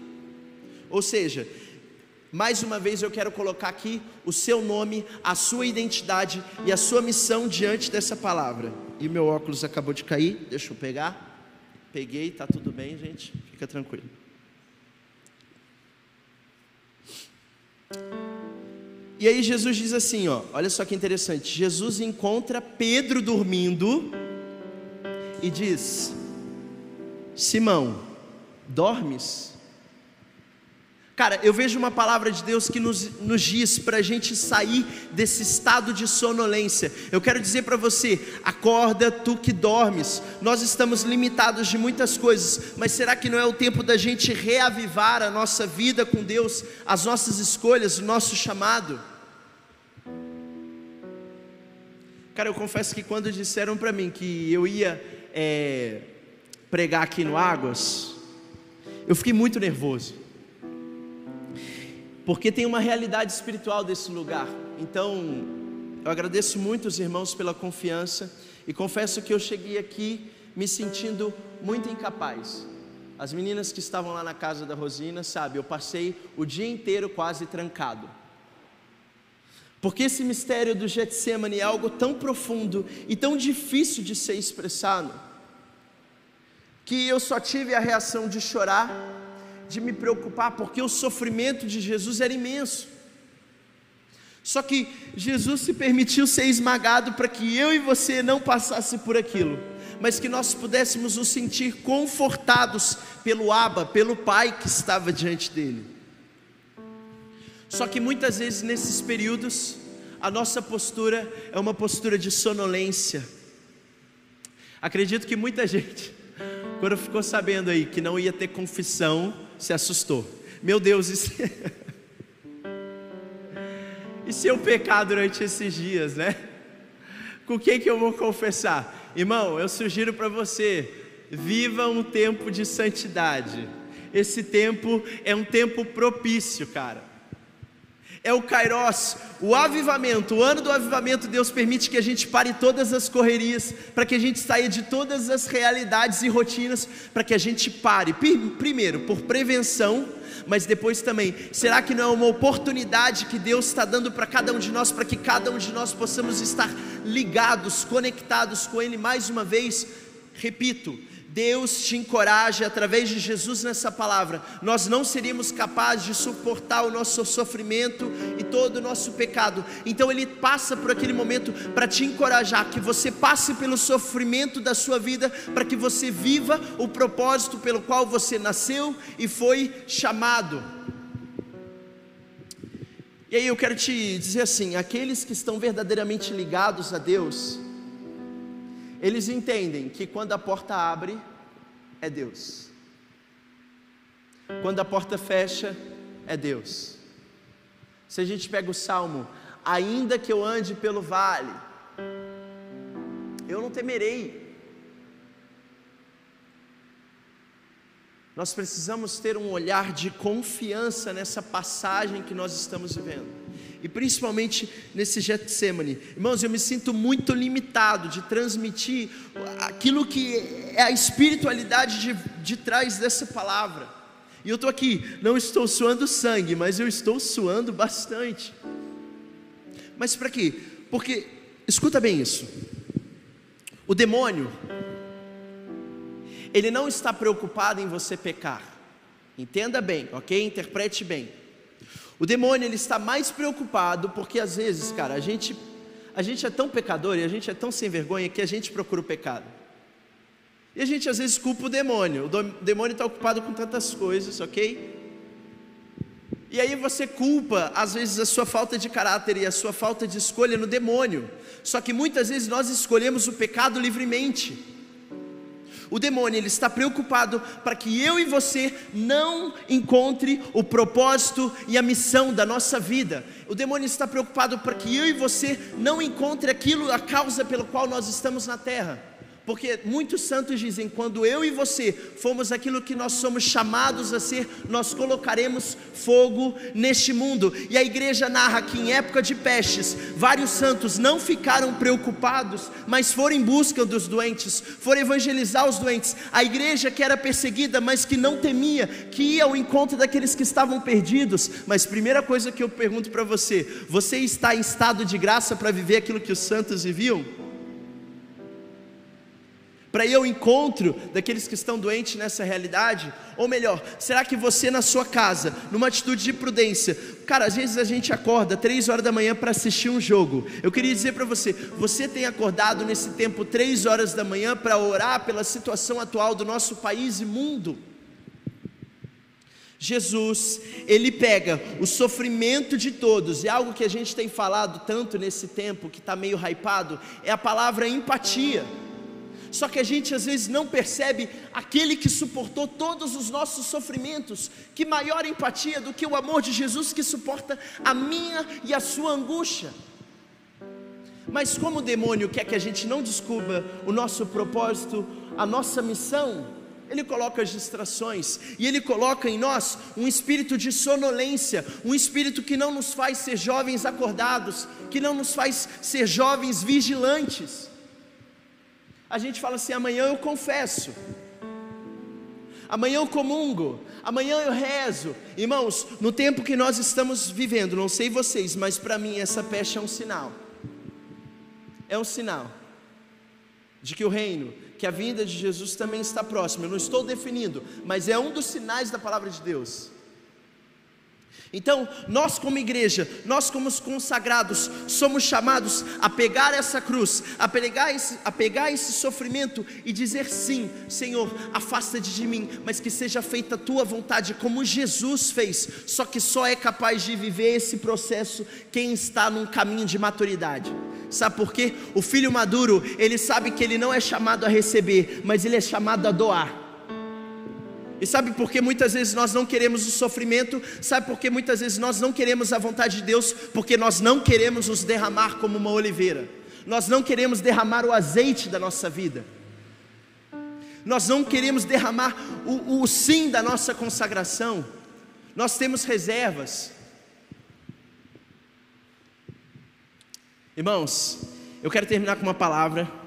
Ou seja, mais uma vez eu quero colocar aqui o seu nome, a sua identidade e a sua missão diante dessa palavra. E meu óculos acabou de cair, deixa eu pegar. Peguei, tá tudo bem, gente, fica tranquilo. E aí Jesus diz assim, ó, olha só que interessante. Jesus encontra Pedro dormindo e diz: Simão, dormes? Cara, eu vejo uma palavra de Deus que nos, nos diz para a gente sair desse estado de sonolência. Eu quero dizer para você: acorda, tu que dormes. Nós estamos limitados de muitas coisas, mas será que não é o tempo da gente reavivar a nossa vida com Deus, as nossas escolhas, o nosso chamado? Cara, eu confesso que quando disseram para mim que eu ia é, pregar aqui no Águas, eu fiquei muito nervoso porque tem uma realidade espiritual desse lugar. Então, eu agradeço muito os irmãos pela confiança e confesso que eu cheguei aqui me sentindo muito incapaz. As meninas que estavam lá na casa da Rosina, sabe, eu passei o dia inteiro quase trancado. Porque esse mistério do Getsemane é algo tão profundo e tão difícil de ser expressado, que eu só tive a reação de chorar de me preocupar, porque o sofrimento de Jesus era imenso. Só que Jesus se permitiu ser esmagado para que eu e você não passasse por aquilo, mas que nós pudéssemos nos sentir confortados pelo Abba, pelo Pai que estava diante dele. Só que muitas vezes nesses períodos, a nossa postura é uma postura de sonolência. Acredito que muita gente, quando ficou sabendo aí que não ia ter confissão, se assustou. Meu Deus, isso... e se eu pecar durante esses dias, né? Com o que, que eu vou confessar? Irmão, eu sugiro para você, viva um tempo de santidade. Esse tempo é um tempo propício, cara é o Kairos, o avivamento, o ano do avivamento, Deus permite que a gente pare todas as correrias, para que a gente saia de todas as realidades e rotinas, para que a gente pare, primeiro, por prevenção, mas depois também, será que não é uma oportunidade que Deus está dando para cada um de nós, para que cada um de nós possamos estar ligados, conectados com Ele mais uma vez? Repito, Deus te encoraja através de Jesus nessa palavra. Nós não seríamos capazes de suportar o nosso sofrimento e todo o nosso pecado. Então Ele passa por aquele momento para te encorajar, que você passe pelo sofrimento da sua vida, para que você viva o propósito pelo qual você nasceu e foi chamado. E aí eu quero te dizer assim: aqueles que estão verdadeiramente ligados a Deus, eles entendem que quando a porta abre, é Deus. Quando a porta fecha, é Deus. Se a gente pega o salmo, ainda que eu ande pelo vale, eu não temerei. Nós precisamos ter um olhar de confiança nessa passagem que nós estamos vivendo e principalmente nesse Getsemane. Irmãos, eu me sinto muito limitado de transmitir aquilo que é a espiritualidade de, de trás dessa palavra. E eu estou aqui, não estou suando sangue, mas eu estou suando bastante. Mas para quê? Porque, escuta bem isso: o demônio, ele não está preocupado em você pecar. Entenda bem, ok? Interprete bem. O demônio ele está mais preocupado porque às vezes, cara, a gente a gente é tão pecador e a gente é tão sem vergonha que a gente procura o pecado. E a gente às vezes culpa o demônio. O demônio está ocupado com tantas coisas, ok? E aí você culpa, às vezes, a sua falta de caráter e a sua falta de escolha no demônio. Só que muitas vezes nós escolhemos o pecado livremente. O demônio ele está preocupado para que eu e você não encontre o propósito e a missão da nossa vida. O demônio está preocupado para que eu e você não encontre aquilo, a causa pela qual nós estamos na terra. Porque muitos santos dizem: quando eu e você fomos aquilo que nós somos chamados a ser, nós colocaremos fogo neste mundo. E a igreja narra que em época de pestes, vários santos não ficaram preocupados, mas foram em busca dos doentes, foram evangelizar os doentes. A igreja que era perseguida, mas que não temia, que ia ao encontro daqueles que estavam perdidos. Mas primeira coisa que eu pergunto para você: você está em estado de graça para viver aquilo que os santos viviam? Para ir ao encontro daqueles que estão doentes nessa realidade? Ou melhor, será que você na sua casa, numa atitude de prudência, cara, às vezes a gente acorda três horas da manhã para assistir um jogo. Eu queria dizer para você, você tem acordado nesse tempo três horas da manhã para orar pela situação atual do nosso país e mundo? Jesus, ele pega o sofrimento de todos, e algo que a gente tem falado tanto nesse tempo que está meio hypado, é a palavra empatia. Só que a gente às vezes não percebe aquele que suportou todos os nossos sofrimentos. Que maior empatia do que o amor de Jesus que suporta a minha e a sua angústia. Mas como o demônio quer que a gente não descubra o nosso propósito, a nossa missão, ele coloca as distrações e ele coloca em nós um espírito de sonolência, um espírito que não nos faz ser jovens acordados, que não nos faz ser jovens vigilantes a gente fala assim: amanhã eu confesso, amanhã eu comungo, amanhã eu rezo. Irmãos, no tempo que nós estamos vivendo, não sei vocês, mas para mim essa peste é um sinal. É um sinal de que o reino, que a vinda de Jesus também está próxima. Eu não estou definindo, mas é um dos sinais da palavra de Deus. Então, nós como igreja, nós como consagrados, somos chamados a pegar essa cruz, a pegar esse, a pegar esse sofrimento e dizer sim, Senhor, afasta-te de mim, mas que seja feita a tua vontade, como Jesus fez. Só que só é capaz de viver esse processo quem está num caminho de maturidade. Sabe por quê? O filho maduro, ele sabe que ele não é chamado a receber, mas ele é chamado a doar. E sabe por que muitas vezes nós não queremos o sofrimento? Sabe por que muitas vezes nós não queremos a vontade de Deus? Porque nós não queremos nos derramar como uma oliveira. Nós não queremos derramar o azeite da nossa vida. Nós não queremos derramar o, o sim da nossa consagração. Nós temos reservas. Irmãos, eu quero terminar com uma palavra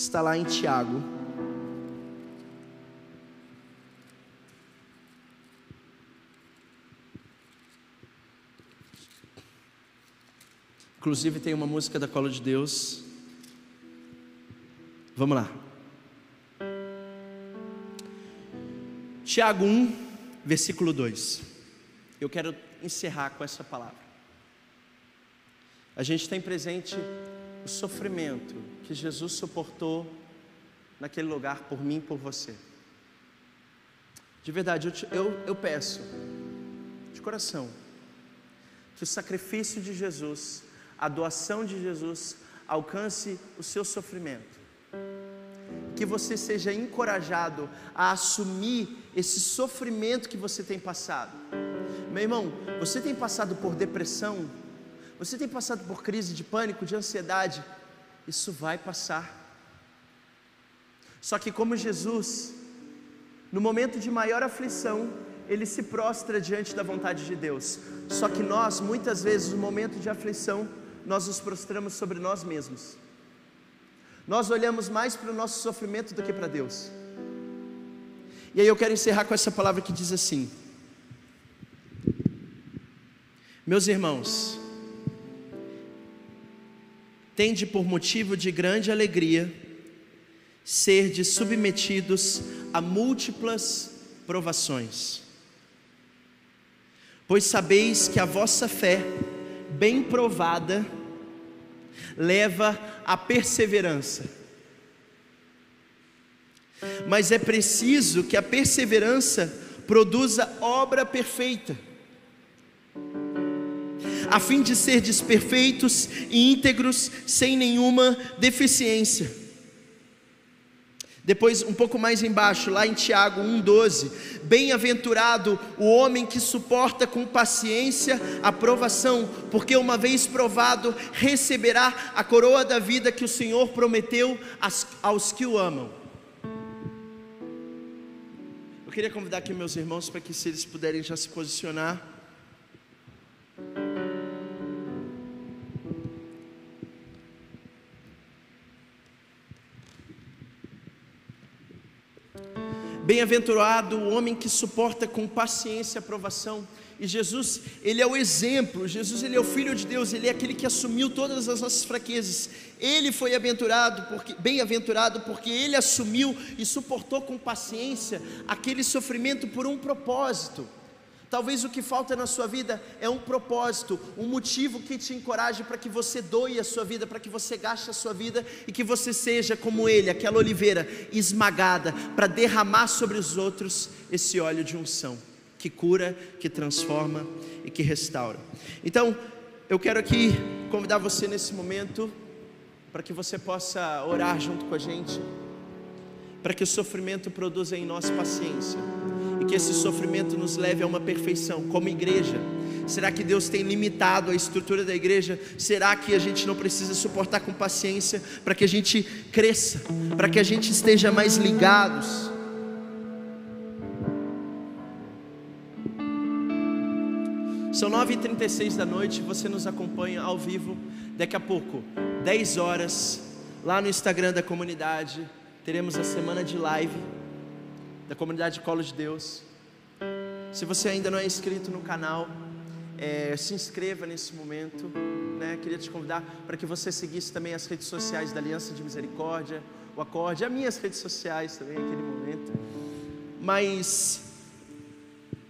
está lá em Tiago. Inclusive tem uma música da Cola de Deus. Vamos lá. Tiago 1, versículo 2. Eu quero encerrar com essa palavra. A gente tem presente o sofrimento que Jesus suportou naquele lugar por mim e por você. De verdade, eu, te, eu, eu peço, de coração, que o sacrifício de Jesus, a doação de Jesus, alcance o seu sofrimento. Que você seja encorajado a assumir esse sofrimento que você tem passado. Meu irmão, você tem passado por depressão, você tem passado por crise de pânico, de ansiedade, isso vai passar. Só que, como Jesus, no momento de maior aflição, ele se prostra diante da vontade de Deus. Só que nós, muitas vezes, no momento de aflição, nós nos prostramos sobre nós mesmos. Nós olhamos mais para o nosso sofrimento do que para Deus. E aí eu quero encerrar com essa palavra que diz assim: Meus irmãos, tende por motivo de grande alegria ser de submetidos a múltiplas provações. Pois sabeis que a vossa fé, bem provada, leva à perseverança. Mas é preciso que a perseverança produza obra perfeita a fim de ser desperfeitos e íntegros, sem nenhuma deficiência. Depois, um pouco mais embaixo, lá em Tiago 1,12: Bem-aventurado o homem que suporta com paciência a provação, porque uma vez provado, receberá a coroa da vida que o Senhor prometeu aos que o amam. Eu queria convidar aqui meus irmãos para que, se eles puderem já se posicionar. Bem-aventurado o homem que suporta com paciência a provação. E Jesus, ele é o exemplo. Jesus, ele é o filho de Deus, ele é aquele que assumiu todas as nossas fraquezas. Ele foi aventurado porque bem-aventurado porque ele assumiu e suportou com paciência aquele sofrimento por um propósito. Talvez o que falta na sua vida é um propósito, um motivo que te encoraje para que você doe a sua vida, para que você gaste a sua vida e que você seja como ele, aquela oliveira esmagada, para derramar sobre os outros esse óleo de unção que cura, que transforma e que restaura. Então, eu quero aqui convidar você nesse momento para que você possa orar junto com a gente, para que o sofrimento produza em nós paciência que esse sofrimento nos leve a uma perfeição como igreja. Será que Deus tem limitado a estrutura da igreja? Será que a gente não precisa suportar com paciência para que a gente cresça, para que a gente esteja mais ligados? São 9h36 da noite, você nos acompanha ao vivo. Daqui a pouco, 10 horas, lá no Instagram da comunidade, teremos a semana de live da comunidade Colo de Deus. Se você ainda não é inscrito no canal, é, se inscreva nesse momento. Né? Queria te convidar para que você seguisse também as redes sociais da Aliança de Misericórdia, o Acorde, as minhas redes sociais também naquele momento. Mas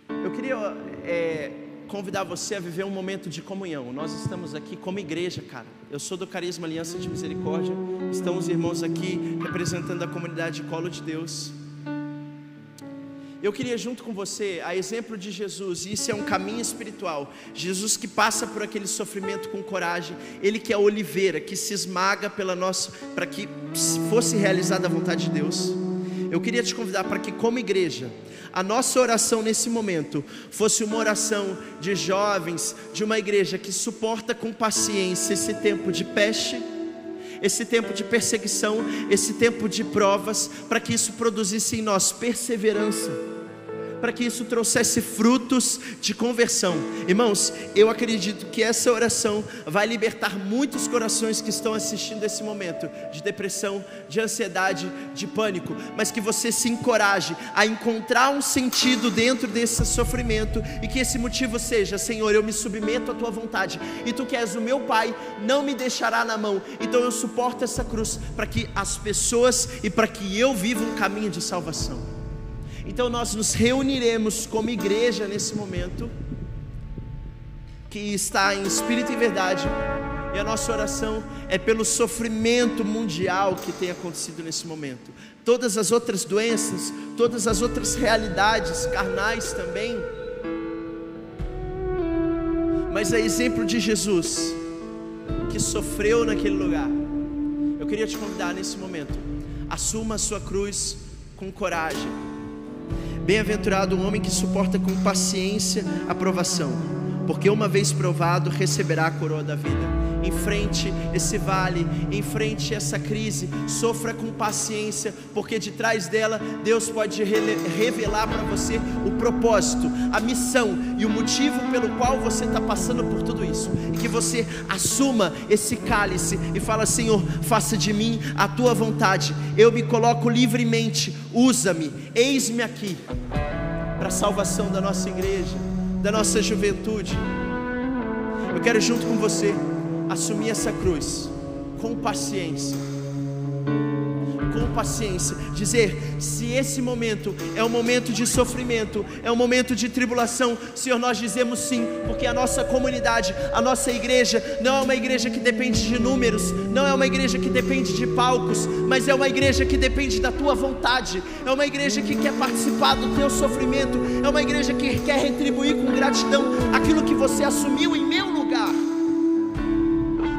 eu queria é, convidar você a viver um momento de comunhão. Nós estamos aqui como igreja, cara. Eu sou do Carisma Aliança de Misericórdia. Estão os irmãos aqui representando a comunidade Colo de Deus. Eu queria junto com você, a exemplo de Jesus, e isso é um caminho espiritual. Jesus que passa por aquele sofrimento com coragem, ele que é a oliveira, que se esmaga pela nossa para que fosse realizada a vontade de Deus. Eu queria te convidar para que como igreja, a nossa oração nesse momento fosse uma oração de jovens, de uma igreja que suporta com paciência esse tempo de peste, esse tempo de perseguição, esse tempo de provas, para que isso produzisse em nós perseverança para que isso trouxesse frutos de conversão. Irmãos, eu acredito que essa oração vai libertar muitos corações que estão assistindo esse momento de depressão, de ansiedade, de pânico, mas que você se encoraje a encontrar um sentido dentro desse sofrimento e que esse motivo seja: Senhor, eu me submeto à tua vontade e tu que és o meu Pai, não me deixará na mão. Então eu suporto essa cruz para que as pessoas e para que eu viva um caminho de salvação. Então nós nos reuniremos como igreja nesse momento, que está em espírito e verdade, e a nossa oração é pelo sofrimento mundial que tem acontecido nesse momento. Todas as outras doenças, todas as outras realidades carnais também. Mas é exemplo de Jesus, que sofreu naquele lugar. Eu queria te convidar nesse momento, assuma a sua cruz com coragem Bem-aventurado o homem que suporta com paciência a provação, porque uma vez provado receberá a coroa da vida. Enfrente esse vale, enfrente essa crise, sofra com paciência, porque de trás dela Deus pode revelar para você o propósito, a missão e o motivo pelo qual você está passando por tudo isso. E que você assuma esse cálice e fala: Senhor, faça de mim a tua vontade. Eu me coloco livremente, usa-me, eis-me aqui para a salvação da nossa igreja, da nossa juventude. Eu quero junto com você assumir essa cruz com paciência com paciência, dizer: se esse momento é um momento de sofrimento, é um momento de tribulação, Senhor, nós dizemos sim, porque a nossa comunidade, a nossa igreja, não é uma igreja que depende de números, não é uma igreja que depende de palcos, mas é uma igreja que depende da tua vontade, é uma igreja que quer participar do teu sofrimento, é uma igreja que quer retribuir com gratidão aquilo que você assumiu em meu lugar.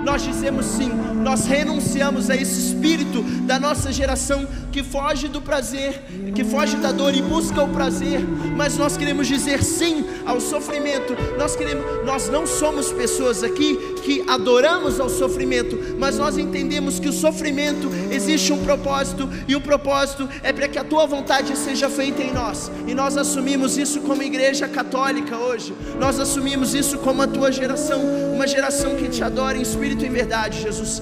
Nós dizemos sim, nós renunciamos a esse espírito da nossa geração que foge do prazer, que foge da dor e busca o prazer, mas nós queremos dizer sim ao sofrimento. Nós queremos, nós não somos pessoas aqui que adoramos ao sofrimento, mas nós entendemos que o sofrimento existe um propósito e o propósito é para que a tua vontade seja feita em nós. E nós assumimos isso como igreja católica hoje. Nós assumimos isso como a tua geração, uma geração que te adora em espírito e verdade, Jesus.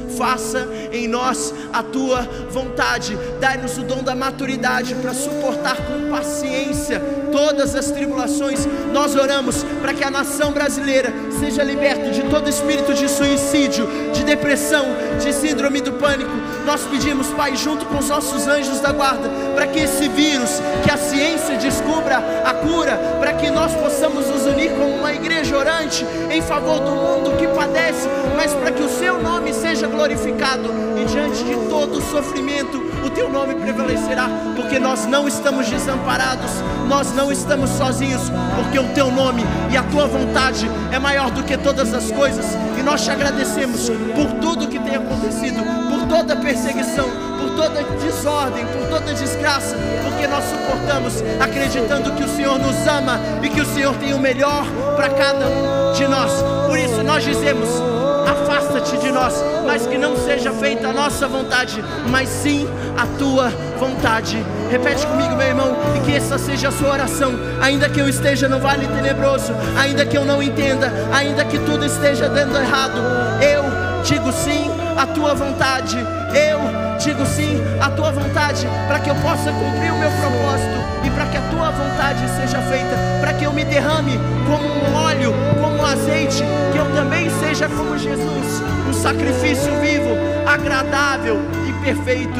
Faça em nós a tua vontade. Dai-nos o dom da maturidade para suportar com paciência todas as tribulações. Nós oramos para que a nação brasileira seja liberta de todo espírito de suicídio, de depressão, de síndrome do pânico. Nós pedimos, Pai, junto com os nossos anjos da guarda, para que esse vírus, que a ciência descubra a cura, para que nós possamos nos unir como uma igreja orante em favor do mundo que padece, mas para que o seu nome seja glorificado e diante de todo o sofrimento, o teu nome prevalecerá, porque nós não estamos desamparados, nós não estamos sozinhos, porque o teu nome e a tua vontade é maior do que todas as coisas, e nós te agradecemos por tudo que tem acontecido, por toda perseguição, por toda desordem, por toda desgraça, porque nós suportamos, acreditando que o Senhor nos ama e que o Senhor tem o melhor para cada um de nós. Por isso nós dizemos: afasta-te de nós, mas que não seja feita a nossa vontade, mas sim a tua vontade. Repete comigo, meu irmão, e que essa seja a sua oração. Ainda que eu esteja no vale tenebroso, ainda que eu não entenda, ainda que tudo esteja dando errado, eu digo sim à tua vontade. Eu digo sim à tua vontade, para que eu possa cumprir o meu propósito e para que a tua vontade seja feita, para que eu me derrame como um óleo, como um azeite, que eu também seja como Jesus, um sacrifício vivo, agradável e perfeito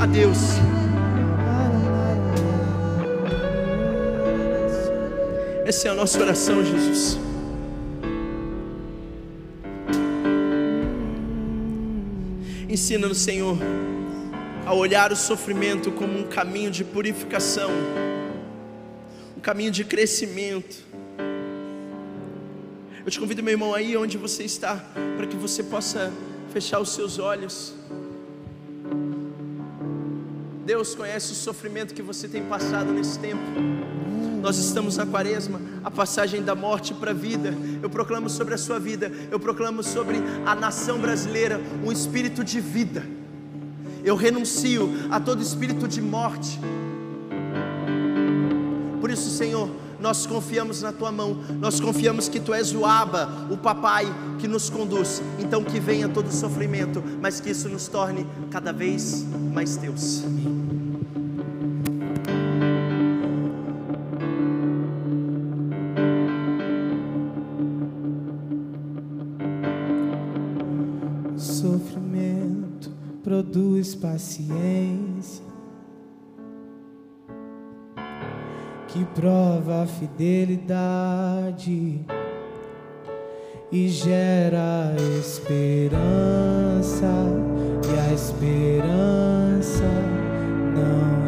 a Deus. Essa é a nossa oração, Jesus. Ensina-nos, Senhor, a olhar o sofrimento como um caminho de purificação, caminho de crescimento. Eu te convido, meu irmão, aí onde você está, para que você possa fechar os seus olhos. Deus conhece o sofrimento que você tem passado nesse tempo. Nós estamos na quaresma, a passagem da morte para a vida. Eu proclamo sobre a sua vida, eu proclamo sobre a nação brasileira um espírito de vida. Eu renuncio a todo espírito de morte. Por isso, Senhor, nós confiamos na tua mão, nós confiamos que tu és o Aba, o papai que nos conduz. Então que venha todo o sofrimento, mas que isso nos torne cada vez mais teus. Sofrimento produz paciência, que prova a fidelidade e gera esperança, e a esperança não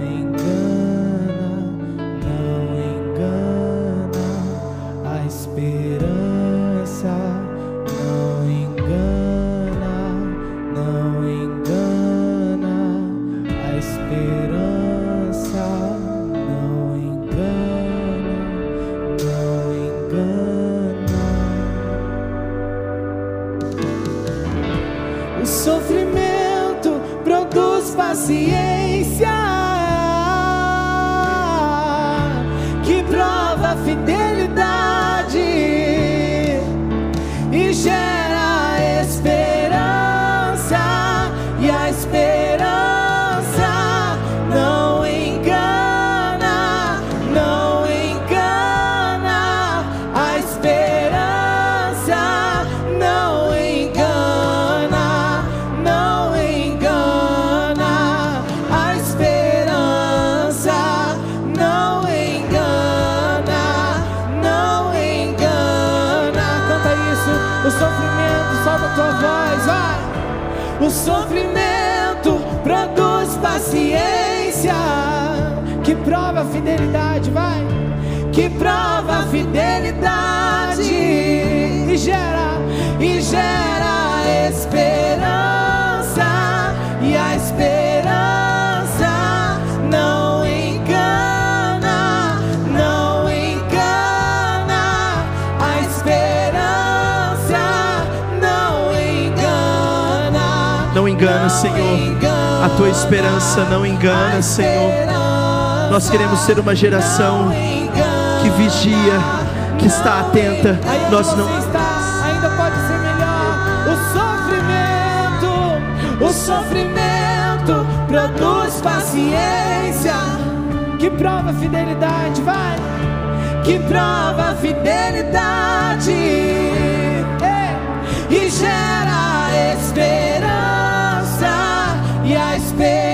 ser uma geração que vigia, que está atenta. Nós não ainda pode ser melhor. O sofrimento, o sofrimento produz paciência, que prova a fidelidade, vai, que prova a fidelidade. E gera esperança, e a esperança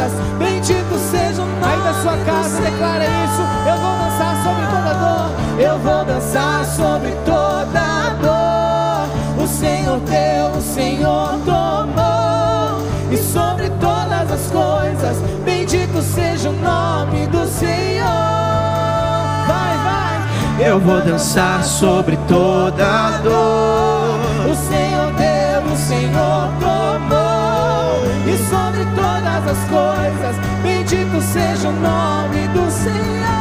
coisas, bendito seja o nome. Aí da sua casa, declara isso. Eu vou dançar sobre toda dor. Eu vou dançar sobre toda dor. O Senhor deu, o Senhor tomou. E sobre todas as coisas, bendito seja o nome do Senhor. Vai, vai. Eu vou dançar sobre toda dor. O Senhor deu, o Senhor tomou. Sobre todas as coisas, bendito seja o nome do Senhor.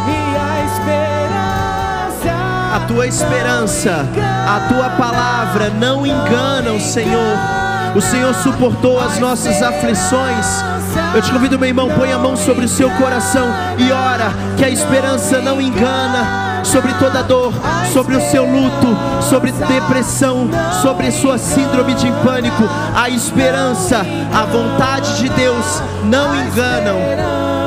E a esperança. A tua esperança, a tua palavra não enganam, Senhor. O Senhor suportou as nossas aflições. Eu te convido, meu irmão, põe a mão sobre o seu coração e ora que a esperança não engana. Sobre toda dor, sobre o seu luto, sobre depressão, sobre sua síndrome de pânico, a esperança, a vontade de Deus não enganam.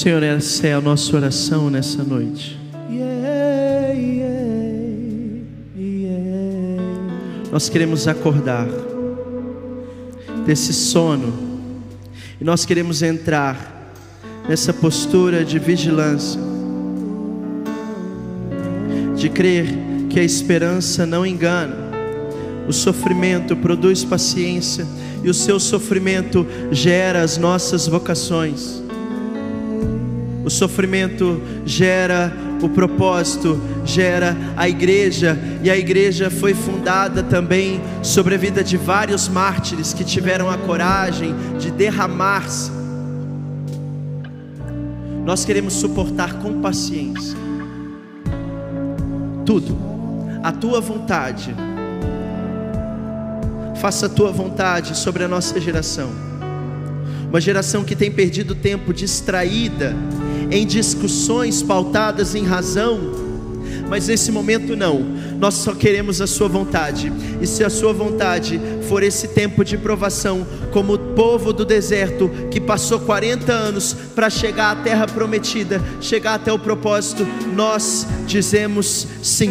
Senhor, essa é a nossa oração nessa noite. Yeah, yeah, yeah. Nós queremos acordar desse sono e nós queremos entrar nessa postura de vigilância, de crer que a esperança não engana, o sofrimento produz paciência e o seu sofrimento gera as nossas vocações. O sofrimento gera o propósito, gera a igreja, e a igreja foi fundada também sobre a vida de vários mártires que tiveram a coragem de derramar-se. Nós queremos suportar com paciência tudo, a tua vontade. Faça a tua vontade sobre a nossa geração. Uma geração que tem perdido tempo distraída em discussões pautadas em razão, mas nesse momento não. Nós só queremos a sua vontade. E se a sua vontade for esse tempo de provação, como o povo do deserto que passou 40 anos para chegar à terra prometida, chegar até o propósito, nós dizemos sim,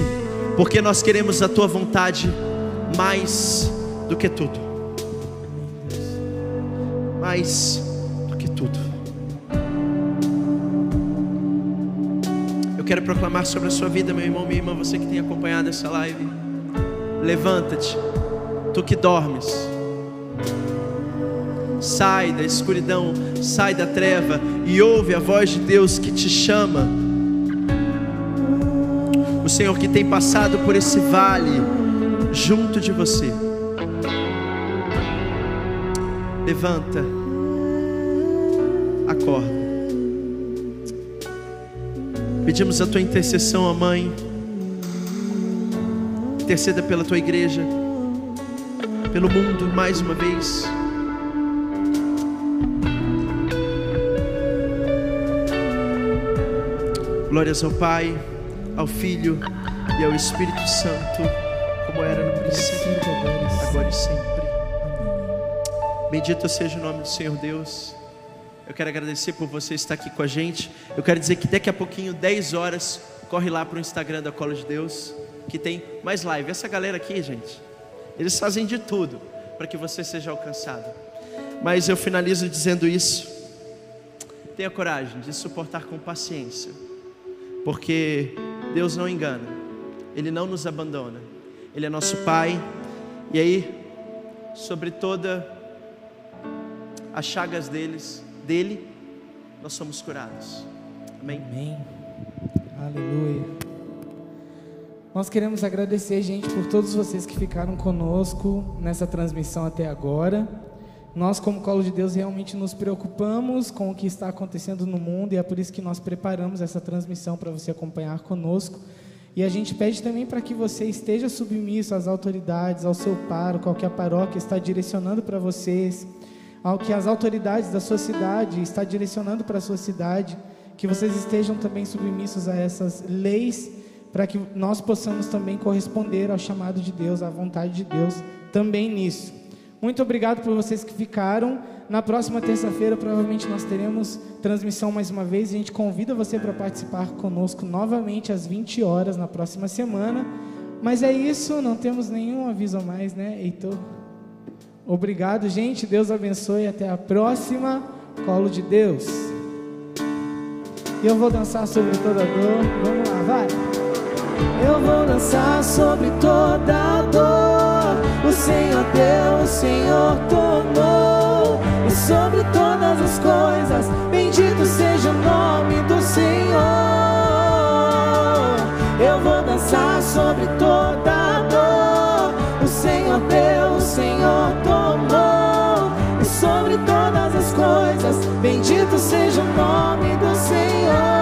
porque nós queremos a tua vontade mais do que tudo. Mais quero proclamar sobre a sua vida, meu irmão, minha irmã, você que tem acompanhado essa live. Levanta-te, tu que dormes. Sai da escuridão, sai da treva e ouve a voz de Deus que te chama. O Senhor que tem passado por esse vale junto de você. Levanta, acorda. Pedimos a tua intercessão, ó Mãe. Interceda pela tua igreja, pelo mundo mais uma vez. Glórias ao Pai, ao Filho e ao Espírito Santo, como era no princípio, agora e sempre. Bendito seja o nome do Senhor Deus. Eu quero agradecer por você estar aqui com a gente. Eu quero dizer que daqui a pouquinho, 10 horas, corre lá para o Instagram da Cola de Deus, que tem mais live. Essa galera aqui, gente, eles fazem de tudo para que você seja alcançado. Mas eu finalizo dizendo isso. Tenha coragem de suportar com paciência, porque Deus não engana, Ele não nos abandona, Ele é nosso Pai, e aí, sobre toda as chagas deles, dele, nós somos curados. Amém. Amém. Aleluia. Nós queremos agradecer, gente, por todos vocês que ficaram conosco nessa transmissão até agora. Nós, como Colo de Deus, realmente nos preocupamos com o que está acontecendo no mundo e é por isso que nós preparamos essa transmissão para você acompanhar conosco. E a gente pede também para que você esteja submisso às autoridades, ao seu paro, qualquer a paróquia está direcionando para vocês, ao que as autoridades da sua cidade está direcionando para a sua cidade, que vocês estejam também submissos a essas leis, para que nós possamos também corresponder ao chamado de Deus, à vontade de Deus também nisso. Muito obrigado por vocês que ficaram. Na próxima terça-feira, provavelmente nós teremos transmissão mais uma vez. A gente convida você para participar conosco novamente às 20 horas na próxima semana. Mas é isso, não temos nenhum aviso a mais, né, Heitor? Obrigado, gente. Deus abençoe. Até a próxima. Colo de Deus. E eu vou dançar sobre toda dor. Vamos lá, vai. Eu vou dançar sobre toda dor. O Senhor deu, o Senhor tomou. E sobre todas as coisas, bendito seja o nome do Senhor. Eu vou dançar sobre toda dor. Bendito seja o nome do Senhor.